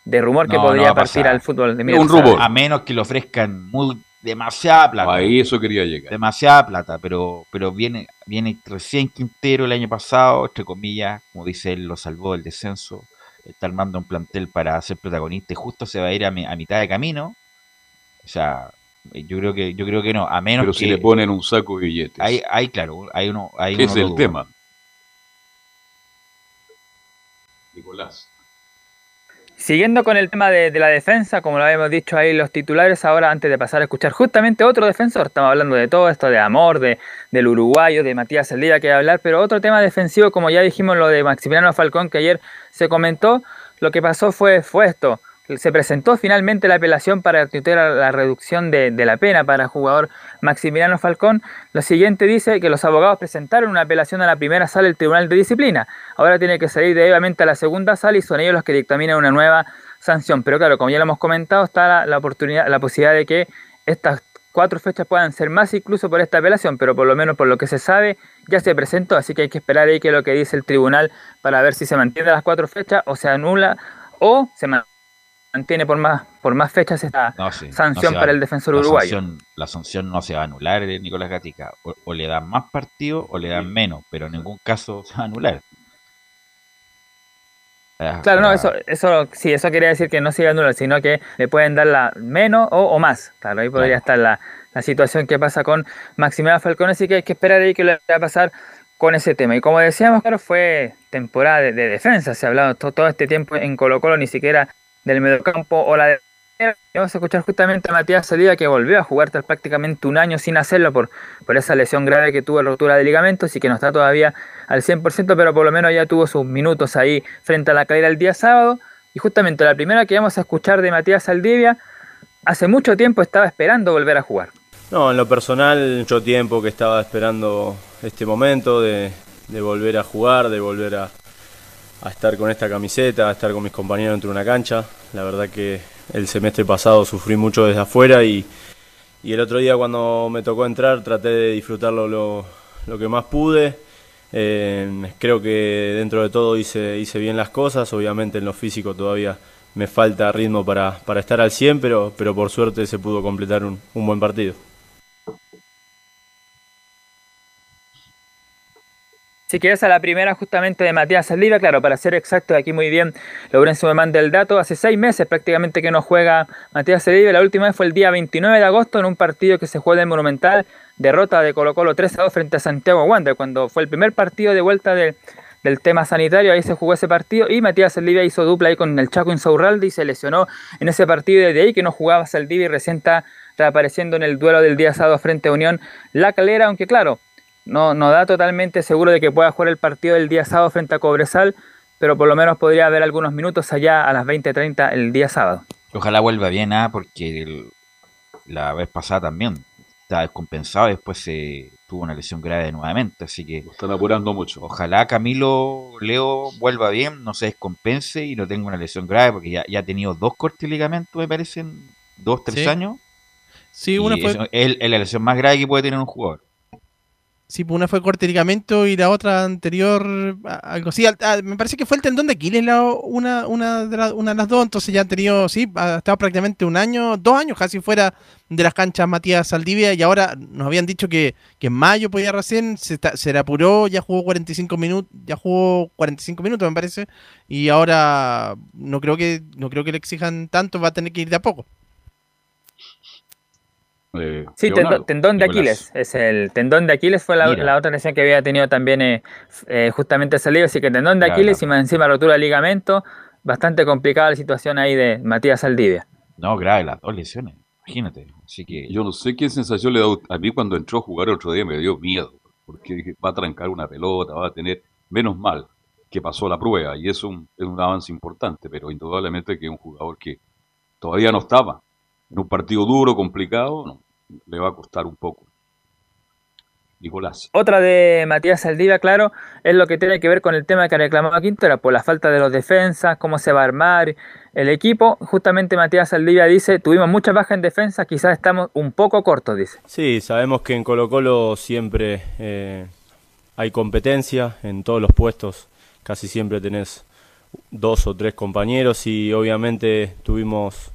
de rumor que podría partir al fútbol de Un rumor. A menos que le ofrezcan muy, demasiada plata. Ahí eso quería llegar. Demasiada plata, pero, pero viene, viene recién Quintero el año pasado, entre comillas, como dice él, lo salvó del descenso. Está armando un plantel para ser protagonista y justo se va a ir a, mitad de camino. O sea, yo creo que yo creo que no, a menos Pero si le ponen un saco de billetes. Hay, hay claro, hay uno. Hay es el tema. Nicolás. Siguiendo con el tema de, la defensa, como lo habíamos dicho ahí los titulares, ahora antes de pasar a escuchar justamente otro defensor, estamos hablando de todo esto de amor, de, del uruguayo, de Matías Eldía que hablar, pero otro tema defensivo, como ya dijimos, lo de Maximiliano Falcón, que ayer se comentó, lo que pasó fue, fue esto, se presentó finalmente la apelación para la reducción de, la pena para el jugador Maximiliano Falcón. Lo siguiente dice que los abogados presentaron una apelación a la primera sala del Tribunal de Disciplina. Ahora tiene que salir debidamente a la segunda sala y son ellos los que dictaminan una nueva sanción. Pero claro, como ya lo hemos comentado, está la, oportunidad, la posibilidad de que estas cuatro fechas puedan ser más incluso por esta apelación, pero por lo menos por lo que se sabe ya se presentó, así que hay que esperar ahí que lo que dice el tribunal para ver si se mantiene las cuatro fechas o se anula o se mantiene mantiene por más por más fechas esta sanción para el defensor uruguayo. la sanción no se va a anular, eh, Nicolás Gatica. O, le dan más partido o le dan menos, pero en ningún caso se va a anular. Ah, claro, no, eso, eso sí, eso quería decir que no se va a anular, sino que le pueden dar la menos o, más. Claro, ahí podría estar la, situación que pasa con Maximiliano Falcón, así que hay que esperar ahí que le va a pasar con ese tema. Y como decíamos, claro, fue temporada de, defensa, se ha hablado todo, todo, este tiempo en Colo Colo, ni siquiera del mediocampo o la Vamos a escuchar justamente a Matías Salida que volvió a jugar tras prácticamente un año sin hacerlo por, por esa lesión grave que tuvo rotura de ligamentos y que no está todavía al 100%, pero por lo menos ya tuvo sus minutos ahí frente a la calera el día sábado. Y justamente la primera que vamos a escuchar de Matías Saldivia, hace mucho tiempo estaba esperando volver a jugar. No, en lo personal, mucho tiempo que estaba esperando este momento de, de volver a jugar, de volver a, a estar con esta camiseta, a estar con mis compañeros dentro de una cancha. La verdad que el semestre pasado sufrí mucho desde afuera y, y el otro día cuando me tocó entrar traté de disfrutarlo lo, lo que más pude. Eh, creo que dentro de todo hice, hice bien las cosas, obviamente en lo físico todavía me falta ritmo para, para estar al 100, pero, pero por suerte se pudo completar un, un buen partido. Así que esa es la primera justamente de Matías Saldivia, claro, para ser exacto, aquí muy bien Lorenzo me manda el dato, hace seis meses prácticamente que no juega Matías Saldivia, la última vez fue el día 29 de agosto en un partido que se juega en Monumental, derrota de Colo Colo 3 a 2 frente a Santiago Wander, cuando fue el primer partido de vuelta del, del tema sanitario, ahí se jugó ese partido y Matías Saldivia hizo dupla ahí con el Chaco Insaurralde y se lesionó en ese partido desde ahí que no jugaba Saldivia y recién está reapareciendo en el duelo del día sábado frente a Unión La Calera, aunque claro, no, no da totalmente seguro de que pueda jugar el partido del día sábado frente a Cobresal, pero por lo menos podría haber algunos minutos allá a las 20.30 el día sábado. Ojalá vuelva bien, ¿ah? porque el- la vez pasada también estaba descompensado y después se tuvo una lesión grave nuevamente, así que... están apurando mucho. Ojalá Camilo Leo vuelva bien, no se descompense y no tenga una lesión grave, porque ya, ya ha tenido dos cortes de ligamento, me parecen, dos, tres Sí. años. Sí, y una fue, es la lesión más grave que puede tener un jugador. Sí, pues una fue corte de ligamento y la otra anterior, algo así. ah, me parece que fue el tendón de Aquiles una, una, de la- una de las dos, entonces ya han tenido, sí, ha estado prácticamente un año, dos años casi fuera de las canchas Matías Saldivia y ahora nos habían dicho que, que en mayo podía recién, se, se le apuró, ya jugó 45 minutos, ya jugó 45 minutos me parece, y ahora no creo que no creo que le exijan tanto, va a tener que ir de a poco. Eh, Sí, tendón, tendón de Nicolás. Aquiles. Es el tendón de Aquiles fue la, otra lesión que había tenido también eh, eh, justamente salido. Así que tendón de Ya, Aquiles ya. y más encima rotura de ligamento. Bastante complicada la situación ahí de Matías Saldivia. No, grave, las dos lesiones, imagínate. Así que Yo no sé qué sensación le da a mí cuando entró a jugar el otro día, me dio miedo, porque dije, va a trancar una pelota, va a tener, menos mal que pasó la prueba, y eso es un, es un avance importante, pero indudablemente que es un jugador que todavía no estaba en un partido duro, complicado, no, le va a costar un poco. Nicolás. Otra de Matías Saldivia, claro, es lo que tiene que ver con el tema que reclamaba Quintero, por la falta de los defensas, cómo se va a armar el equipo. Justamente Matías Saldivia dice, tuvimos muchas bajas en defensa, quizás estamos un poco cortos, dice. Sí, sabemos que en Colo Colo siempre eh, hay competencia en todos los puestos, casi siempre tenés dos o tres compañeros y obviamente tuvimos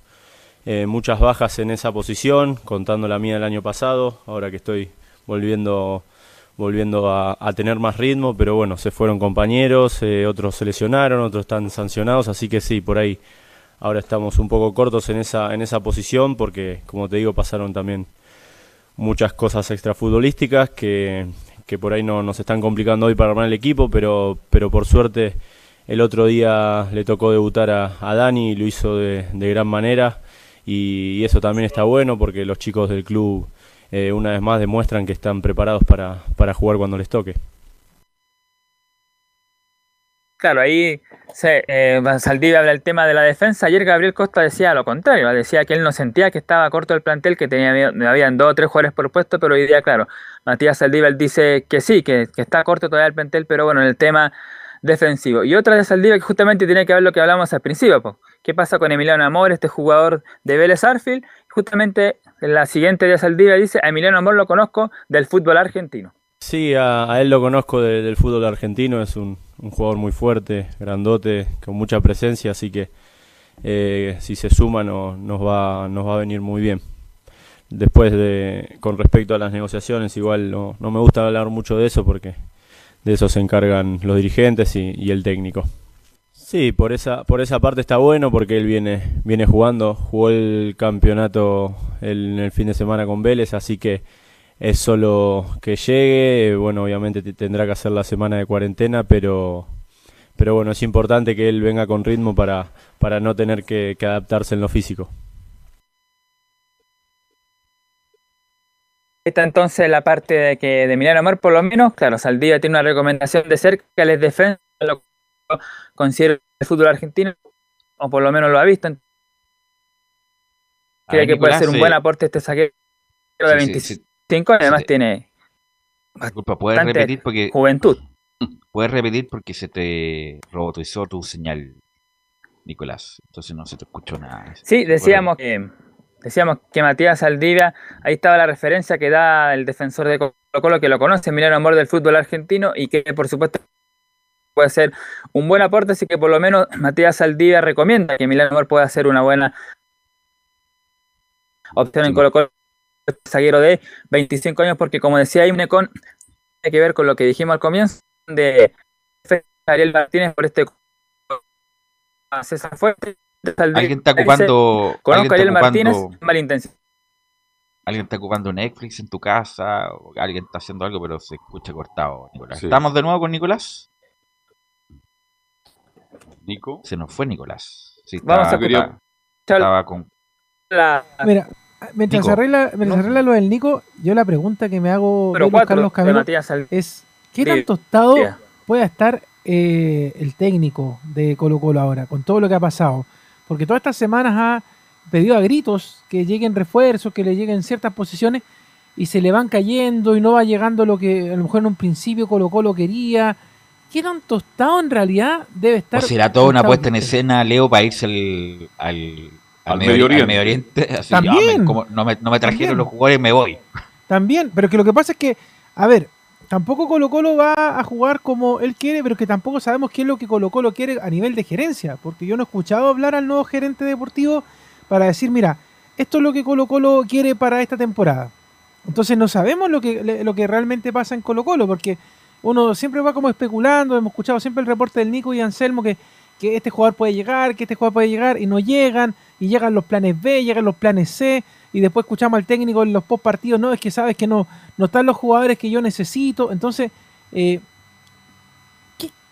eh, muchas bajas en esa posición, contando la mía del año pasado, ahora que estoy volviendo volviendo a, tener más ritmo, pero bueno, se fueron compañeros, eh, otros se lesionaron, otros están sancionados, así que sí, por ahí ahora estamos un poco cortos en esa, en esa posición porque, como te digo, pasaron también muchas cosas extrafutbolísticas que, que por ahí no nos están complicando hoy para armar el equipo, pero, pero por suerte el otro día le tocó debutar a, a Dani y lo hizo de, de gran manera y, eso también está bueno porque los chicos del club eh, una vez más demuestran que están preparados para, para jugar cuando les toque. Claro, ahí se, eh, habla del tema de la defensa. Ayer Gabriel Costa decía lo contrario, decía que él no sentía que estaba corto el plantel, que tenía habían dos o tres jugadores por puesto, pero hoy día, claro, Matías Saldivia dice que sí, que, que está corto todavía el plantel, pero bueno, en el tema defensivo. Y otra de Saldivia que justamente tiene que ver lo que hablamos al principio, po. ¿qué pasa con Emiliano Amor, este jugador de Vélez Arfield? Justamente en la siguiente de Saldivia dice, a Emiliano Amor lo conozco del fútbol argentino. Sí, a, él lo conozco de- del fútbol argentino, es un, jugador muy fuerte, grandote, con mucha presencia, así que eh, si se suma no, nos, va, nos va a venir muy bien. Después de, con respecto a las negociaciones, igual no, no me gusta hablar mucho de eso porque de eso se encargan los dirigentes y, el técnico. Sí, por esa, por esa parte está bueno porque él viene, viene jugando, jugó el campeonato en el fin de semana con Vélez, así que es solo que llegue, bueno, obviamente te- tendrá que hacer la semana de cuarentena, pero, pero bueno, es importante que él venga con ritmo para, para no tener que adaptarse en lo físico. Está entonces la parte de que de Milano Amor, por lo menos, claro, Saldivia tiene una recomendación de cerca, les defensa, lo considera el fútbol argentino, o por lo menos lo ha visto. Creo que puede ser un buen aporte este saqueo de 25, además tiene. Disculpa, ¿puedes repetir? Porque, juventud. Puedes repetir porque se te robotizó tu señal, Nicolás. Entonces no se te escuchó nada. Sí, decíamos que Decíamos que Matías Saldivia, ahí estaba la referencia que da el defensor de Colo Colo, que lo conoce, Milano Amor del fútbol argentino, y que por supuesto puede ser un buen aporte, así que por lo menos Matías Saldivia recomienda que Milano Amor pueda ser una buena opción en Colo Colo, zaguero de 25 años, porque como decía Imnecon, tiene que ver con lo que dijimos al comienzo de Ariel Martínez por este César Fuerte Alguien está ocupando. Conozco a Ariel Martínez, Alguien está ocupando Netflix en tu casa, o alguien está haciendo algo, pero se escucha cortado, Nicolás. ¿Estamos de nuevo con Nicolás? Nico. Se nos fue Nicolás. Vamos a escuchar. Estaba con. Mira, mientras se arregla, mientras arregla lo del Nico, yo la pregunta que me hago, pero Carlos Camilo, es: ¿qué tanto estado puede estar eh, el técnico de Colo Colo ahora, con todo lo que ha pasado? Porque todas estas semanas ha pedido a gritos que lleguen refuerzos, que le lleguen ciertas posiciones y se le van cayendo y no va llegando lo que a lo mejor en un principio Colo Colo quería. ¿Qué tan tostado en realidad debe estar? O será toda una puesta en escena, Leo, para irse al, al, Medio, Oriente. También. como no, me, no me trajeron los jugadores, me voy. También, pero que lo que pasa es que, a ver, tampoco Colo Colo va a jugar como él quiere, pero que tampoco sabemos qué es lo que Colo Colo quiere a nivel de gerencia, porque yo no he escuchado hablar al nuevo gerente deportivo para decir, mira, esto es lo que Colo Colo quiere para esta temporada. Entonces no sabemos lo que, lo que realmente pasa en Colo Colo, porque uno siempre va como especulando, hemos escuchado siempre el reporte del Nico y Anselmo que, que este jugador puede llegar, que este jugador puede llegar, y no llegan, y llegan los planes B, llegan los planes C, y después escuchamos al técnico en los post partidos, no, es que sabes que no, no están los jugadores que yo necesito. Entonces, eh,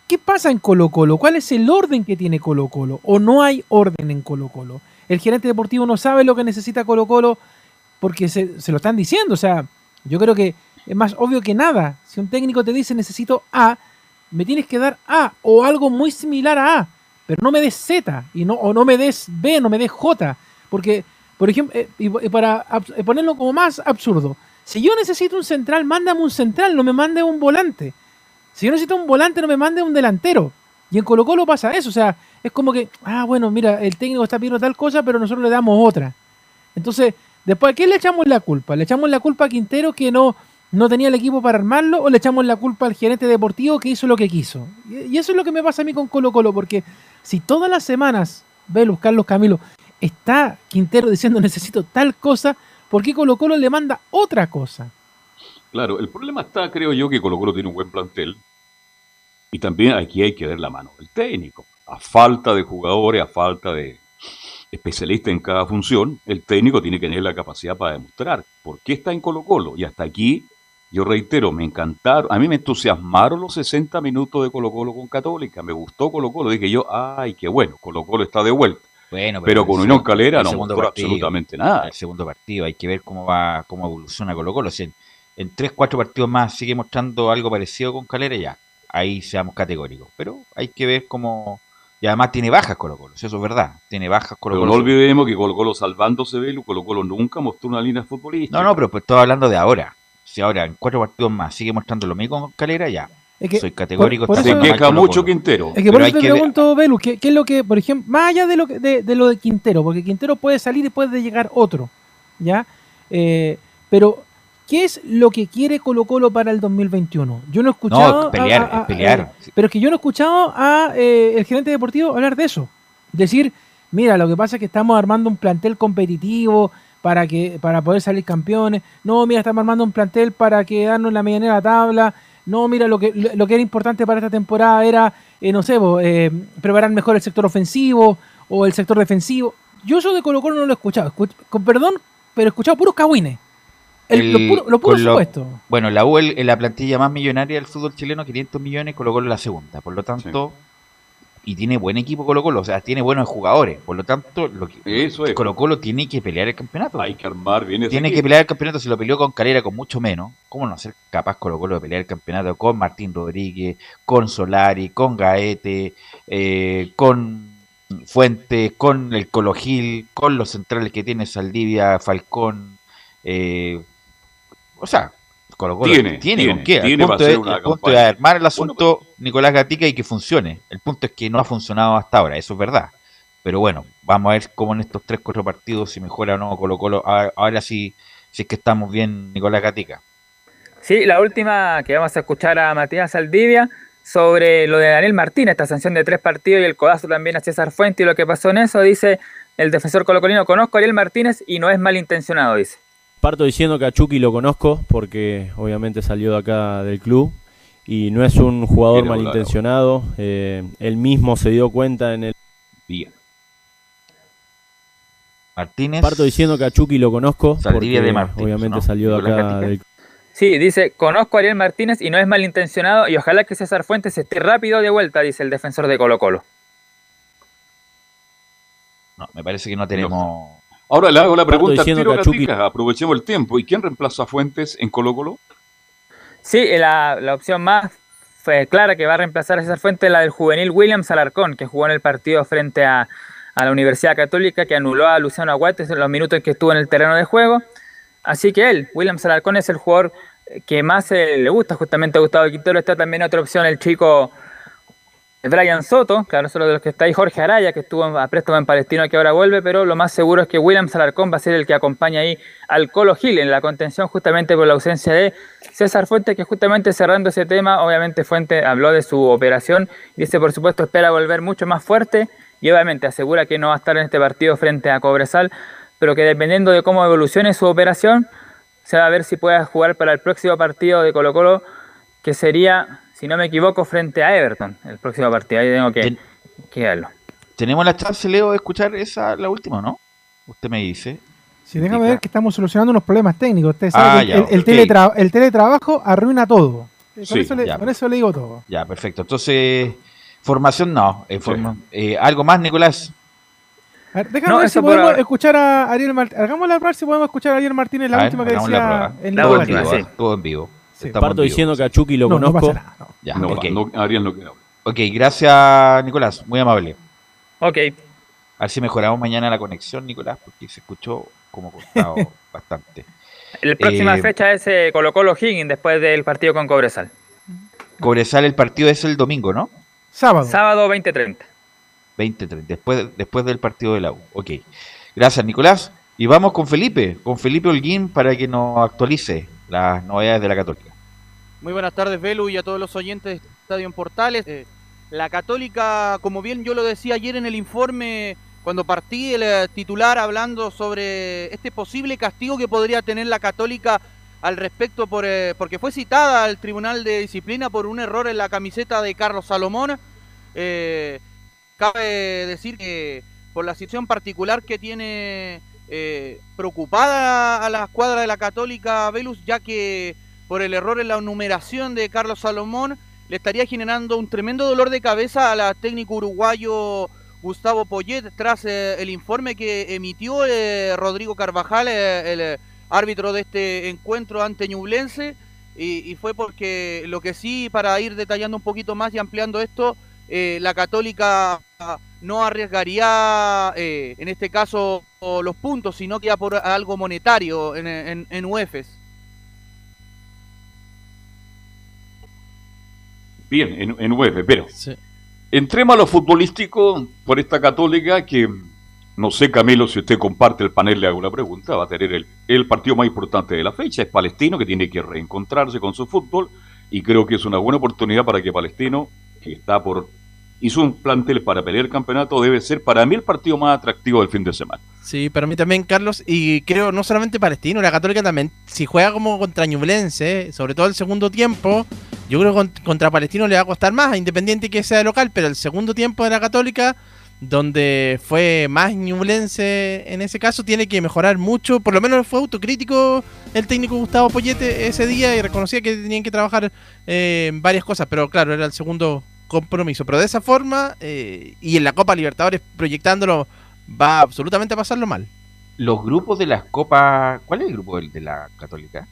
¿qué, pasa en Colo Colo? ¿Cuál es el orden que tiene Colo Colo? ¿O no hay orden en Colo Colo? El gerente deportivo no sabe lo que necesita Colo Colo porque se, se lo están diciendo. O sea, yo creo que es más obvio que nada. Si un técnico te dice necesito A, me tienes que dar A o algo muy similar a A, pero no me des Z y no, o no me des B, no me des J, porque por ejemplo, eh, y, para eh, ponerlo como más absurdo, si yo necesito un central, mándame un central, no me mande un volante. Si yo necesito un volante, no me mande un delantero. Y en Colo Colo pasa eso, o sea, es como que, ah, bueno, mira, el técnico está pidiendo tal cosa, pero nosotros le damos otra. Entonces, después, ¿a quién le echamos la culpa? ¿Le echamos la culpa a Quintero que no, no tenía el equipo para armarlo o le echamos la culpa al gerente deportivo que hizo lo que quiso? Y, eso es lo que me pasa a mí con Colo Colo, porque si todas las semanas, ve Carlos Camilo, está Quintero diciendo necesito tal cosa, ¿por qué Colo Colo le manda otra cosa? Claro, el problema está, creo yo, que Colo Colo tiene un buen plantel y también aquí hay que ver la mano del técnico. A falta de jugadores, a falta de especialistas en cada función, el técnico tiene que tener la capacidad para demostrar por qué está en Colo Colo. Y hasta aquí, yo reitero, me encantaron, a mí me entusiasmaron los 60 minutos de Colo Colo con Católica, me gustó Colo Colo, dije yo, ay, qué bueno, Colo Colo está de vuelta. Bueno, pero, con Unión Calera no mostró absolutamente nada. El segundo partido, hay que ver cómo va, cómo evoluciona Colo Colo. Si en, en tres, cuatro partidos más sigue mostrando algo parecido con Calera, ya, ahí seamos categóricos. Pero hay que ver cómo. Y además tiene bajas Colo Colo, eso es verdad. Tiene bajas Colo Colo. Pero no olvidemos que Colo Colo salvándose de Colo Colo nunca mostró una línea futbolística. No, no, pero pues estoy hablando de ahora. Si ahora en cuatro partidos más sigue mostrando lo mismo con Calera, ya, soy categórico. se queja mucho Quintero. Es que por eso te pregunto, Velu, ¿qué, es lo que, por ejemplo, más allá de lo, de, de, lo de Quintero, porque Quintero puede salir y puede llegar otro, ¿ya? Eh, pero, ¿qué es lo que quiere Colo Colo para el 2021? Yo no he escuchado... No, pelear, pelear. Eh, pero es que yo no he escuchado a eh, el gerente deportivo hablar de eso. Decir, mira, lo que pasa es que estamos armando un plantel competitivo para que para poder salir campeones. No, mira, estamos armando un plantel para quedarnos en la medianera tabla no, mira, lo que, lo que era importante para esta temporada era, eh, no sé, eh, preparar mejor el sector ofensivo o el sector defensivo. Yo eso de Colo Colo no lo he escuchado, con perdón, pero he escuchado puros cagüines. lo puro, supuesto. Bueno, la U es la plantilla más millonaria del fútbol chileno, 500 millones, Colo Colo la segunda. Por lo tanto, y tiene buen equipo Colo Colo, o sea, tiene buenos jugadores. Por lo tanto, lo que, Eso es. Colo Colo tiene que pelear el campeonato. Hay que armar bien ese Tiene que pelear el campeonato. Si lo peleó con Calera con mucho menos, ¿cómo no ser capaz Colo Colo de pelear el campeonato con Martín Rodríguez, con Solari, con Gaete, eh, con Fuentes, con el Colo Gil, con los centrales que tiene Saldivia, Falcón? eh, o sea, Colo Colo Tiene, tiene, tiene, con qué. tiene el punto, es, una el punto es armar el asunto Nicolás Gatica y que funcione. El punto es que no ha funcionado hasta ahora, eso es verdad. Pero bueno, vamos a ver cómo en estos 3-4 partidos si mejora o no Colo Colo. Ahora sí, si es que estamos bien Nicolás Gatica. Sí, la última que vamos a escuchar a Matías Saldivia sobre lo de Daniel Martínez, esta sanción de tres partidos y el codazo también a César Fuente y lo que pasó en eso, dice el defensor colocolino, conozco a Ariel Martínez y no es malintencionado, dice. Parto diciendo que a Chucky lo conozco porque obviamente salió de acá del club y no es un jugador malintencionado. eh, él mismo se dio cuenta en el... Bien. Martínez. Parto diciendo que a Chucky lo conozco Saldivia porque de Martínez, obviamente ¿no? salió de acá del Sí, dice, conozco a Ariel Martínez y no es malintencionado y ojalá que César Fuentes esté rápido de vuelta, dice el defensor de Colo Colo. No, me parece que no tenemos. Ahora le hago la pregunta al diciendo tiro, que a Chucky- Gatica. Aprovechemos el tiempo. ¿Y quién reemplaza a Fuentes en Colo Colo? Sí, la, la opción más fue clara que va a reemplazar a César Fuentes es la del juvenil Williams Alarcón, que jugó en el partido frente a, a la Universidad Católica, que anuló a Luciano Aguates en los minutos en que estuvo en el terreno de juego. Así que él, Williams Alarcón, es el jugador que más eh, le gusta justamente a Gustavo Quintero. Está también otra opción, el chico Brian Soto, claro, solo de los que está ahí, Jorge Araya, que estuvo a préstamo en Palestino, que ahora vuelve, pero lo más seguro es que Williams Alarcón va a ser el que acompaña ahí al Colo Gil en la contención, justamente por la ausencia de César Fuente, que justamente cerrando ese tema, obviamente Fuente habló de su operación, dice, por supuesto, espera volver mucho más fuerte, y obviamente asegura que no va a estar en este partido frente a Cobresal, pero que dependiendo de cómo evolucione su operación, se va a ver si puede jugar para el próximo partido de Colo Colo, que sería, si no me equivoco, frente a Everton, el próximo partido. Ahí tengo que, que verlo. ¿Tenemos la chance, Leo, de escuchar esa, la última, no? Usted me dice. Sí, déjame ver que estamos solucionando unos problemas técnicos. Usted Ah, sabe que ya, el, teletra- el teletrabajo arruina todo. Con, Sí, eso le, ya. con eso le digo todo. Ya, perfecto. Entonces, formación no. eh, forma- eh, ¿Algo más, Nicolás? A ver, déjame No, ver si por podemos escuchar a Ariel Martínez. Hagamos la prueba si podemos escuchar a Ariel Martínez, la A ver, última que la decía prueba. en en última. Todo en vivo. Sí. Estamos Parto en vivo. diciendo que a Chucky lo No, no conozco. pasa nada, Ya, No, ok. no, no queda. Ok, gracias, Nicolás. Muy amable. Ok. A ver si mejoramos mañana la conexión, Nicolás, porque se escuchó como cortado bastante. La próxima Eh, fecha es eh, Colo Colo Higgins después del partido con Cobresal. Cobresal, el partido es el domingo, ¿no? Sábado. Sábado 20-30. 20-30, después, después del partido de la U. Ok. Gracias, Nicolás. Y vamos con Felipe, con Felipe Holguín para que nos actualice las novedades de la Católica. Muy buenas tardes, Velu, y a todos los oyentes de Estadio en Portales. Eh, la Católica, como bien yo lo decía ayer en el informe, cuando partí el eh, titular hablando sobre este posible castigo que podría tener la Católica al respecto, por, eh, porque fue citada al Tribunal de Disciplina por un error en la camiseta de Carlos Salomón. Cabe decir que por la situación particular que tiene eh, preocupada a la escuadra de la Católica Velus, ya que por el error en la numeración de Carlos Salomón le estaría generando un tremendo dolor de cabeza a la técnico uruguayo Gustavo Poyet tras eh, el informe que emitió eh, Rodrigo Carvajal, el árbitro de este encuentro ante Ñublense, y fue porque lo que sí, para ir detallando un poquito más y ampliando esto, eh, la Católica no arriesgaría, eh, en este caso, los puntos, sino que ya por algo monetario en, en, en UEFES. Bien, en, en UEF, pero entremos a lo futbolístico por esta católica que, no sé Camilo, si usted comparte el panel, le hago una pregunta, va a tener el, el partido más importante de la fecha, es Palestino, que tiene que reencontrarse con su fútbol, y creo que es una buena oportunidad para que Palestino, que está por... hizo un plantel para pelear el campeonato, debe ser para mí el partido más atractivo del fin de semana. Sí, para mí también, Carlos, y creo no solamente Palestino, la Católica también, si juega como contra Ñublense, sobre todo el segundo tiempo, yo creo que con- contra Palestino le va a costar más, independiente que sea local, pero el segundo tiempo de la Católica, donde fue más Ñublense en ese caso, tiene que mejorar mucho, por lo menos fue autocrítico el técnico Gustavo Poyete ese día y reconocía que tenían que trabajar eh, en varias cosas, pero claro, era el segundo compromiso. Pero de esa forma, eh, y en la Copa Libertadores proyectándolo, va absolutamente a pasarlo mal. Los grupos de las copas. ¿Cuál es el grupo de la Católica?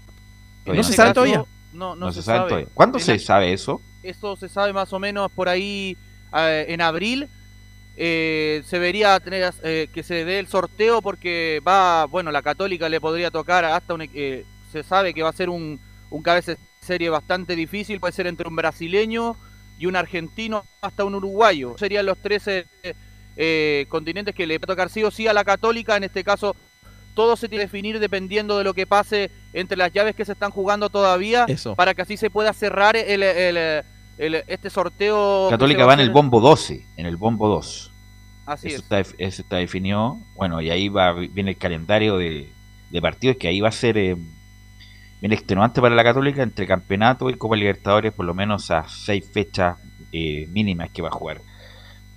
No se sabe todavía. No, no, se, sabe, todavía. ¿Cuándo se sabe eso? Eso se sabe más o menos por ahí eh, en abril. Eh, se vería tener, eh, que se dé el sorteo porque va, bueno, la Católica le podría tocar hasta un, se sabe que va a ser un, un cabeza de serie bastante difícil, puede ser entre un brasileño y un argentino hasta un uruguayo. Serían los 13 continentes que le va a tocar sí o sí a la Católica, en este caso todo se tiene que definir dependiendo de lo que pase entre las llaves que se están jugando todavía, para que así se pueda cerrar el, este sorteo. Católica va, en el bombo 12, en el bombo 2. Así eso Está, eso está definido. Bueno, y ahí va viene el calendario de, partidos que ahí va a ser eh, bien extenuante para la Católica entre campeonato y Copa Libertadores, por lo menos a seis fechas eh, mínimas que va a jugar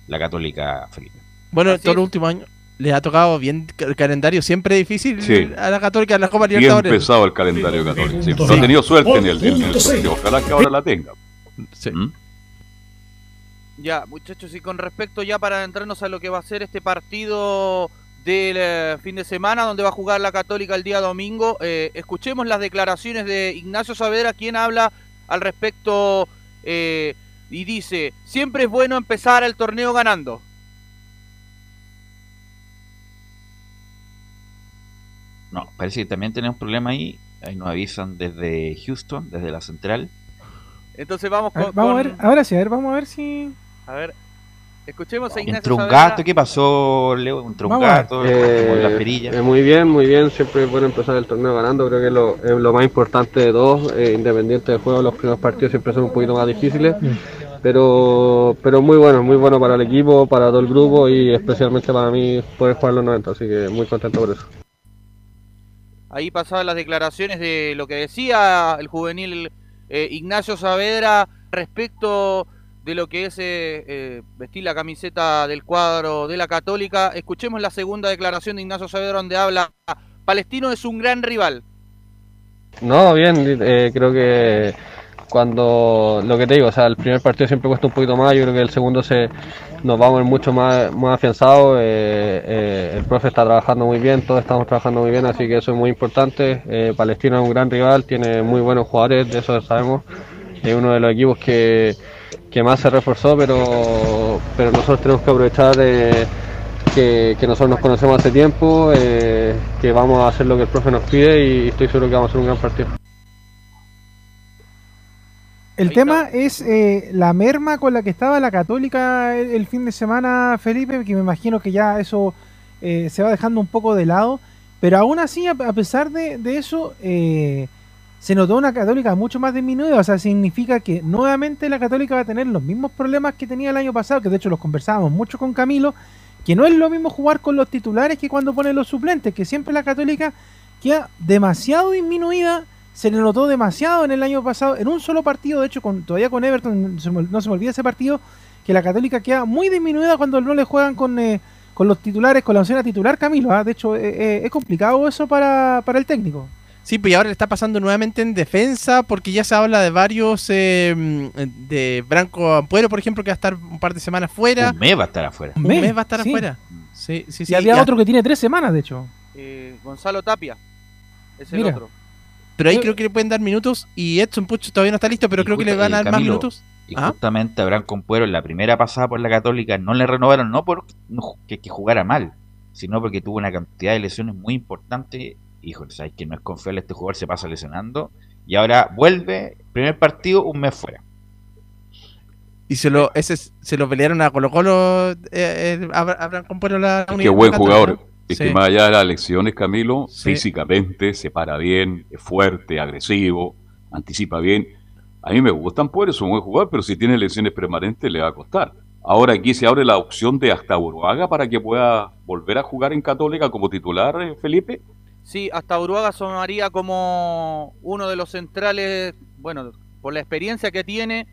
la Católica, Felipe. Bueno, todo el último año le ha tocado bien el calendario siempre difícil a la Católica en la Copa Libertadores. Bien pesado el calendario católico. Sí. No ha tenido suerte en el, en el Ojalá que ahora la tenga. Sí. ¿Mm? Ya, muchachos, y con respecto ya para entrarnos a lo que va a ser este partido del eh, fin de semana, donde va a jugar la Católica el día domingo, eh, escuchemos las declaraciones de Ignacio Saavedra, quien habla al respecto eh, y dice, siempre es bueno empezar el torneo ganando. No, parece que también tenemos un problema ahí. Ahí nos avisan desde Houston, desde la central. Entonces vamos con. vamos a ver, ahora sí, a ver, vamos a ver si. A ver. Escuchemos a Ignacio Entre un gato, ¿qué pasó, Leo? Entre un gato, eh, la perilla. Eh, muy bien, muy bien. Siempre es bueno empezar el torneo ganando. Creo que es lo, es lo más importante de dos. Eh, independiente del juego, los primeros partidos siempre son un poquito más difíciles. Mm. Pero, pero muy bueno, muy bueno para el equipo, para todo el grupo y especialmente para mí poder jugar los 90. Así que muy contento por eso. Ahí pasaban las declaraciones de lo que decía el juvenil eh, Ignacio Saavedra respecto de lo que es eh, eh, vestir la camiseta del cuadro de la Católica. Escuchemos la segunda declaración de Ignacio Saavedra donde habla, Palestino es un gran rival. No, bien, creo que cuando lo que te digo, o sea, el primer partido siempre cuesta un poquito más, yo creo que el segundo se nos vamos mucho más, más afianzados, eh, eh, el profe está trabajando muy bien, todos estamos trabajando muy bien, así que eso es muy importante. Eh, Palestina es un gran rival, tiene muy buenos jugadores, de eso sabemos, es uno de los equipos que, que más se reforzó, pero, pero nosotros tenemos que aprovechar que, que, nosotros nos conocemos hace tiempo, que vamos a hacer lo que el profe nos pide y estoy seguro que vamos a hacer un gran partido. El tema es eh, la merma con la que estaba la Católica el, fin de semana, Felipe, que me imagino que ya eso eh, se va dejando un poco de lado. Pero aún así, a, pesar de, eso, eh, se notó una Católica mucho más disminuida. O sea, significa que nuevamente la Católica va a tener los mismos problemas que tenía el año pasado, que de hecho los conversábamos mucho con Camilo, que no es lo mismo jugar con los titulares que cuando ponen los suplentes, que siempre la Católica queda demasiado disminuida se le notó demasiado en el año pasado, en un solo partido, de hecho, con, todavía con Everton, no se me olvida ese partido, que la Católica queda muy disminuida cuando no le juegan con, eh, con los titulares, con la opción a titular Camilo. ¿ah? De hecho, eh, eh, es complicado eso para, el técnico. Sí, pues ahora le está pasando nuevamente en defensa porque ya se habla de varios, de Branco Ampuero, por ejemplo, que va a estar un par de semanas fuera. Un mes va a estar afuera. Un mes, va a estar afuera. Sí, sí, sí. Y había otro que tiene tres semanas, de hecho. Gonzalo Tapia. Es el otro. Pero ahí creo que le pueden dar minutos y Edson Puch todavía no está listo, pero creo que le van a dar más minutos. Y justamente a Abraham Compuero en la primera pasada por la Católica no le renovaron, no porque que, jugara mal, sino porque tuvo una cantidad de lesiones muy importantes. Híjole, sabes que no es confiable este jugador, se pasa lesionando. Y ahora vuelve, primer partido, un mes fuera. Y se lo, ese, se lo pelearon a Colo Colo, eh, eh, Abraham Compuero la Qué buen jugador. Es que más allá de las lecciones, Camilo, físicamente se para bien, es fuerte, agresivo, anticipa bien. A mí me gustan, pues, es un buen jugador, pero si tiene lesiones permanentes le va a costar. Ahora aquí se abre la opción de hasta Uruaga para que pueda volver a jugar en Católica como titular, eh, Felipe. Sí, hasta Uruaga sonaría como uno de los centrales, bueno, por la experiencia que tiene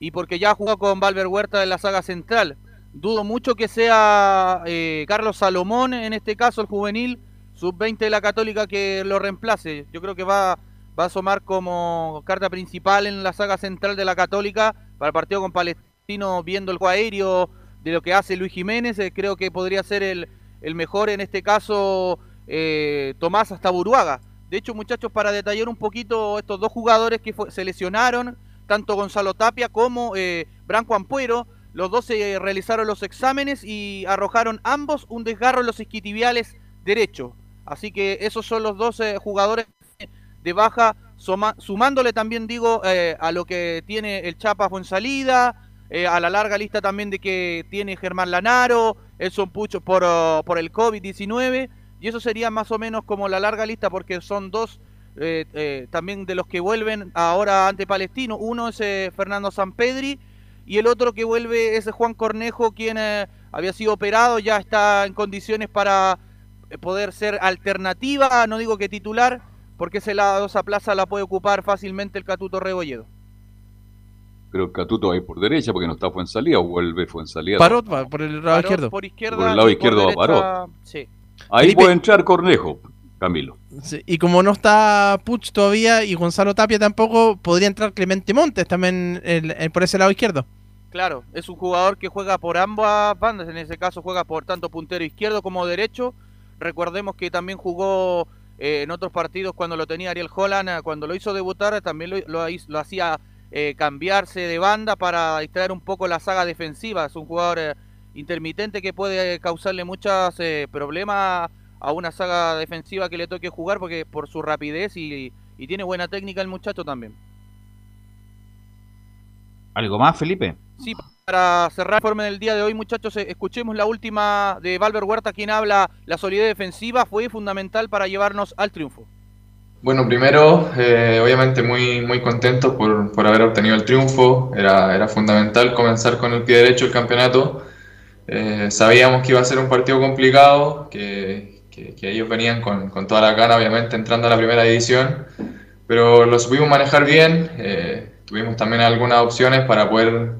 y porque ya jugado con Valver Huerta en la saga central. Dudo mucho que sea eh, Carlos Salomón, en este caso el juvenil, sub-20 de la Católica, que lo reemplace. Yo creo que va, va a asomar como carta principal en la saga central de la Católica para el partido con Palestino viendo el juego de lo que hace Luis Jiménez, eh, creo que podría ser el, el mejor en este caso eh, Tomás hasta Buruaga. De hecho, muchachos, para detallar un poquito estos dos jugadores que se lesionaron, tanto Gonzalo Tapia como eh, Branco Ampuero, los dos se realizaron los exámenes y arrojaron ambos un desgarro en los isquiotibiales derecho. Así que esos son los dos jugadores de baja, sumándole también, digo, a lo que tiene el Chapa Fuensalida, eh, a la larga lista también de que tiene Germán Lanaro, Elson Pucho por, oh, por el COVID-19, y eso sería más o menos como la larga lista porque son dos eh, eh, también de los que vuelven ahora ante Palestino. Uno es Fernando Sampedri y el otro que vuelve es Juan Cornejo, quien había sido operado, ya está en condiciones para poder ser alternativa, no digo que titular, porque ese lado, esa plaza la puede ocupar fácilmente el Catuto Rebolledo. Creo que Catuto va a ir por derecha porque no está salida o vuelve salida. Parot va por el lado izquierdo. Por, el lado izquierdo va Parot. Ahí puede entrar Cornejo, Camilo. y como no está Puch todavía y Gonzalo Tapia tampoco, podría entrar Clemente Montes también por ese lado izquierdo. Claro, es un jugador que juega por ambas bandas, en ese caso juega por tanto puntero izquierdo como derecho. Recordemos que también jugó eh, en otros partidos cuando lo tenía Ariel Holland, cuando lo hizo debutar, también lo, hacía eh, cambiarse de banda para distraer un poco la saga defensiva. Es un jugador eh, intermitente que puede causarle muchos eh, problemas a una saga defensiva que le toque jugar porque por su rapidez y, tiene buena técnica el muchacho también. ¿Algo más, Felipe? Sí, para cerrar el informe del día de hoy, muchachos, escuchemos la última de Valver Huerta, quien habla, la solidez defensiva fue fundamental para llevarnos al triunfo. Bueno, primero, eh, obviamente muy, muy contento por, por, haber obtenido el triunfo. Era, era, fundamental comenzar con el pie derecho el campeonato. Eh, sabíamos que iba a ser un partido complicado, que, que, ellos venían con, con, toda la gana, obviamente, entrando a la primera división, pero lo supimos manejar bien. Eh, tuvimos también algunas opciones para poder,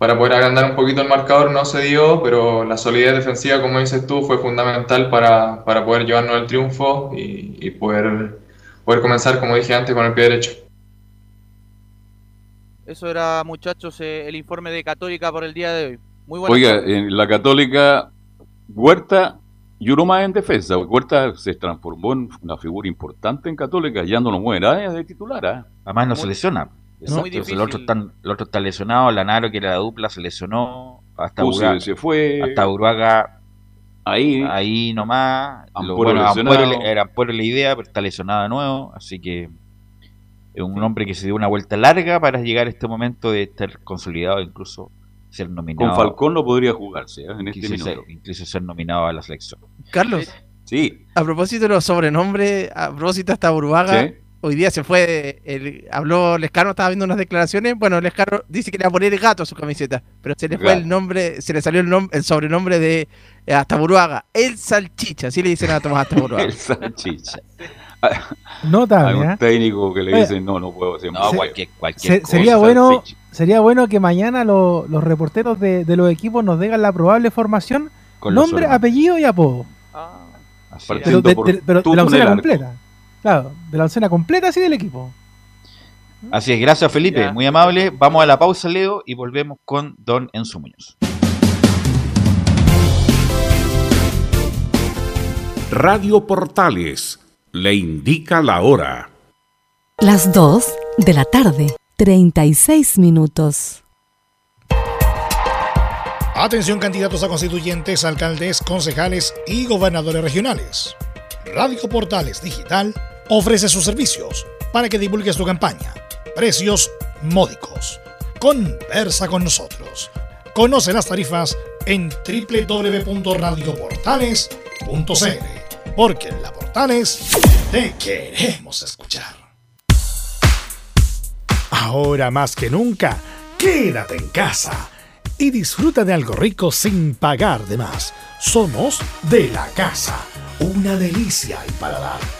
para poder agrandar un poquito el marcador, no se dio, pero la solidez defensiva, como dices tú, fue fundamental para, para poder llevarnos el triunfo y, y poder poder comenzar, como dije antes, con el pie derecho. Eso era, muchachos, eh, el informe de Católica por el día de hoy. Muy buena Oiga, en la Católica, Huerta y uno más en defensa. Huerta se transformó en una figura importante en Católica, ya no lo muere de titular. ¿eh? Además no se lesiona. El, otro está, el otro está lesionado, Lanaro, que era la dupla, se lesionó. Hasta Uruguay, se fue. Hasta Uruaga Ahí, ahí nomás. Lo, bueno, era Ampuero la idea, pero está lesionado de nuevo. Así que es un hombre que se dio una vuelta larga para llegar a este momento de estar consolidado, incluso ser nominado. Con Falcón no podría jugarse ¿eh? en este minuto. incluso ser nominado a la selección. Carlos. Sí. A propósito de los sobrenombres, a propósito hasta Burbaga, hoy día se fue, el, habló Lescano, estaba viendo unas declaraciones, bueno, Lescano dice que le va a poner gato a su camiseta, pero se le fue el nombre, se le salió el, nombre, el sobrenombre de eh, hasta Buruaga, el salchicha, así le dicen a Tomás hasta Buruaga. el salchicha. Notable. Hay un ¿eh? técnico que le dice, no, no puedo hacer No, cualquier, cualquier Sería bueno, sería bueno que mañana los reporteros de, los equipos nos digan la probable formación, nombre, apellido y apodo. Ah, pero de, pero de la oncena completa. Claro, de la oncena completa así del equipo. Así es, gracias Felipe, muy amable. Vamos a la pausa, Leo, y volvemos con Don Enzo Muñoz. Radio Portales le indica la hora. Las 2 de la tarde, 36 minutos. Atención candidatos a constituyentes, alcaldes, concejales y gobernadores regionales. Radio Portales Digital ofrece sus servicios para que divulgues tu campaña. Precios módicos. Conversa con nosotros. Conoce las tarifas en www.radioportales.cl. Porque en la Portales te queremos escuchar. Ahora más que nunca, quédate en casa y disfruta de algo rico sin pagar de más. Somos de la casa, una delicia al paladar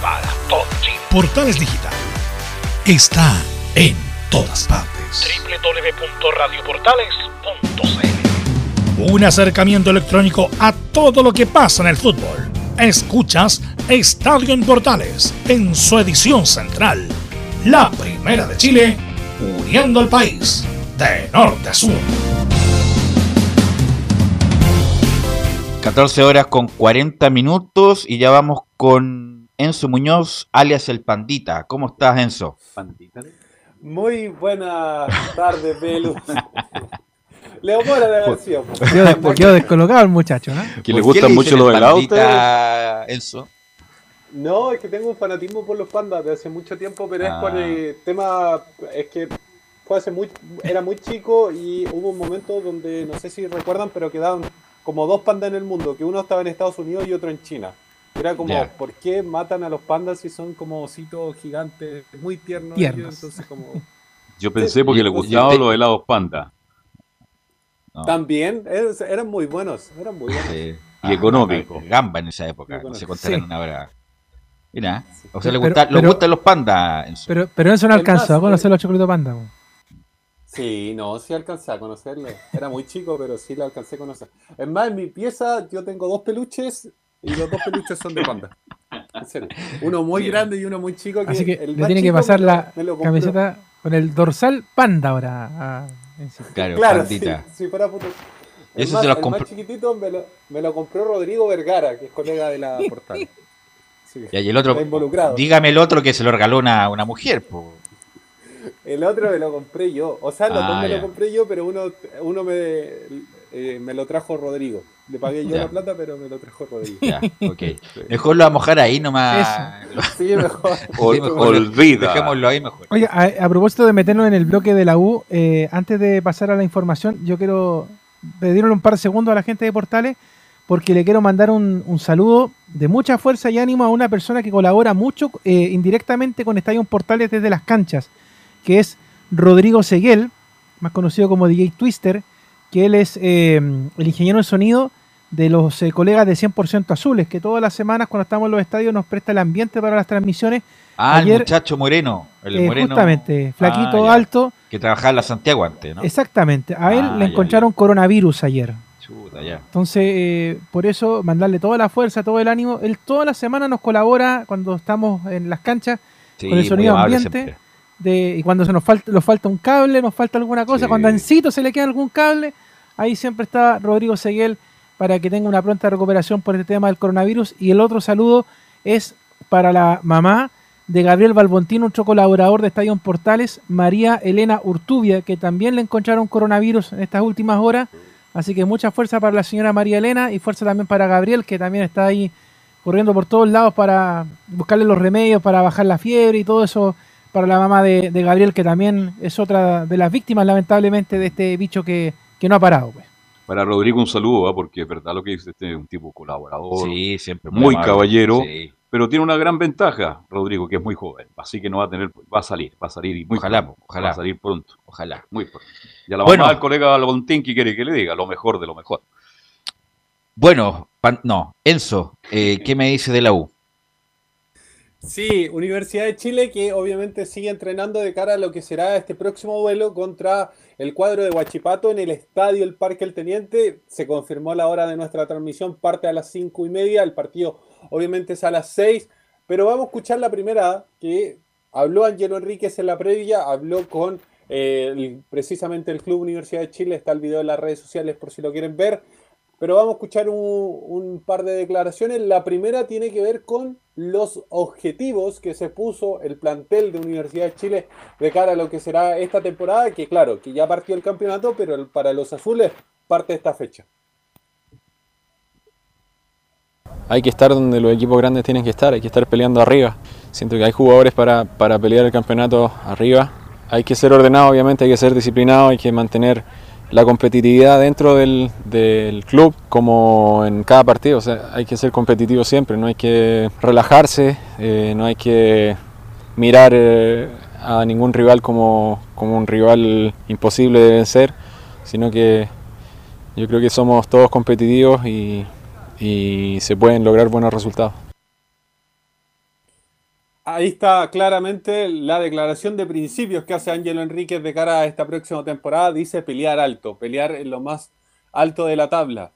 Para todo Chile. Portales Digital está en todas partes. www.radioportales.cl Un acercamiento electrónico a todo lo que pasa en el fútbol. Escuchas Estadio en Portales en su edición central. La primera de Chile, uniendo al país de norte a sur. 14 horas con 40 minutos y ya vamos con Enzo Muñoz, alias el Pandita. ¿Cómo estás, Enzo? Muy buenas tardes, Pelu. Leo Mora de versión. Quedó, des- quedó descolocado el muchacho, ¿no? Que le ¿Por qué gustan mucho los el helados. Pandita, Enzo? No, es que tengo un fanatismo por los pandas de hace mucho tiempo, pero es Ah. por el tema, es que fue hace muy, era muy chico y hubo un momento donde, no sé si recuerdan, pero quedaban como dos pandas en el mundo, que uno estaba en Estados Unidos y otro en China. Era como. ¿por qué matan a los pandas si son como ositos gigantes, muy tiernos? Tiernos. ellos? Entonces como... Yo pensé porque le gustaban los helados panda. No. También, es- eran muy buenos, eran muy buenos. Sí. Y económico. Gamba en esa época, no se contarán Sí. una hora. Mira, o sea, le, Pero- gusta, le pero- gustan los pandas. Pero, pero eso no alcanzó más, a conocer los chocolitos panda. po. Sí, no, sí alcancé a conocerlo. Era muy chico, pero sí lo alcancé a conocer. Es más, en mi pieza yo tengo dos peluches y los dos peluches son de panda. En serio. Uno muy Bien. grande y uno muy chico. Así que el le tiene que pasar la camiseta con el dorsal panda ahora. sí. Claro, Claro, sí, si fuera puto. El Eso más, se los el compró- más chiquitito me lo, me lo compró Rodrigo Vergara, que es colega de la portal. Sí. Y ahí el otro, Está involucrado. dígame el otro que se lo regaló una, una mujer. po. El otro me lo compré yo. O sea, los Ah, dos me ya. lo compré yo, pero uno, uno me, eh, me lo trajo Rodrigo. Le pagué yo Ya. la plata, pero me lo trajo Rodrigo. Ya, ok. Mejor lo vamos a mojar ahí nomás. Sí, mejor. Ol- Sí, mejor. olvida. Dejémoslo ahí mejor. Oye, a, a propósito de meternos en el bloque de la U, eh, antes de pasar a la información, yo quiero pedirle un par de segundos a la gente de Portales porque le quiero mandar un, un saludo de mucha fuerza y ánimo a una persona que colabora mucho eh, indirectamente con Estadio Portales desde las canchas, que es Rodrigo Seguel, más conocido como DJ Twister, que él es eh, el ingeniero de sonido de los eh, colegas de 100% Azules, que todas las semanas cuando estamos en los estadios nos presta el ambiente para las transmisiones. Ah, el Ayer- muchacho moreno. El Eh, moreno. justamente, flaquito, Ah, ya. alto. Que trabajaba en la Santiago antes, ¿no? Exactamente. A él Ah, le ya, encontraron coronavirus ayer. Chuta, ya. Entonces, eh, por eso, mandarle toda la fuerza, todo el ánimo. Él toda la semana nos colabora cuando estamos en las canchas Sí, con el sonido ambiente. siempre. De, y cuando se nos falta, nos falta un cable, nos falta alguna cosa, Sí. cuando a Encito se le queda algún cable, ahí siempre está Rodrigo Seguel para que tenga una pronta recuperación por el tema del coronavirus. Y el otro saludo es para la mamá de Gabriel Balbontino, otro colaborador de Estadio Portales, María Elena Urtubia, que también le encontraron coronavirus en estas últimas horas. Así que mucha fuerza para la señora María Elena y fuerza también para Gabriel, que también está ahí corriendo por todos lados para buscarle los remedios, para bajar la fiebre y todo eso para la mamá de, de Gabriel, que también es otra de las víctimas, lamentablemente, de este bicho que, que no ha parado. Pues. Para Rodrigo un saludo, ¿ah? porque es verdad lo que dice, este es un tipo colaborador, Sí, siempre muy amable. caballero, Sí. pero tiene una gran ventaja, Rodrigo, que es muy joven, así que no va a tener, va a salir, va a salir y muy Ojalá, pronto, ojalá. va a salir pronto, Ojalá. muy pronto. Y a la Bueno. mamá del colega Albontín que quiere que le diga lo mejor de lo mejor. Bueno, pan- no, Enzo, eh, ¿qué me dice de la U? Sí, Universidad de Chile que obviamente sigue entrenando de cara a lo que será este próximo duelo contra el cuadro de Huachipato en el estadio El Parque El Teniente. Se confirmó la hora de nuestra transmisión, parte a las cinco y media, el partido obviamente es a las seis, pero vamos a escuchar la primera que habló Angelo Enríquez en la previa, habló con eh, precisamente el Club Universidad de Chile, está el video en las redes sociales por si lo quieren ver. Pero vamos a escuchar un, par de declaraciones. La primera tiene que ver con los objetivos que se puso el plantel de Universidad de Chile de cara a lo que será esta temporada, que claro, que ya partió el campeonato, pero para los azules parte esta fecha. hay que estar donde los equipos grandes tienen que estar, hay que estar peleando arriba. Siento que hay jugadores para, para pelear el campeonato arriba. Hay que ser ordenado, obviamente, hay que ser disciplinado, hay que mantener la competitividad dentro del, del club como en cada partido. O sea, hay que ser competitivo siempre, no hay que relajarse, eh, no hay que mirar eh, a ningún rival como, como un rival imposible de vencer, sino que yo creo que somos todos competitivos y, y se pueden lograr buenos resultados. Ahí está claramente la declaración de principios que hace Ángelo Enríquez de cara a esta próxima temporada. Dice pelear alto, pelear en lo más alto de la tabla.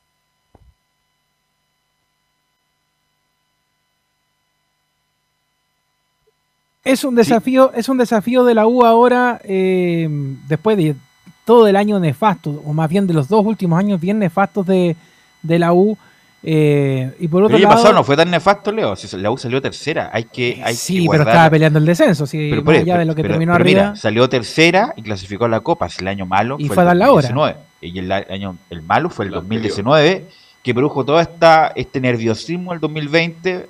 Es un desafío, es un desafío de la U ahora, eh, después de todo el año nefasto, o más bien de los dos últimos años bien nefastos de, de la U. eh, y por El otro año lado, pasado no fue tan nefasto, Leo. Si la U salió tercera, hay que. Hay sí, que pero estaba peleando el descenso, sí, Pero, de lo que pero- terminó pero arriba. mira, salió tercera y clasificó a la Copa. Si el año malo Y fue, fue a el dar la hora. 2019. Y el año el malo fue el 2019, que produjo todo esta, este nerviosismo el 2020,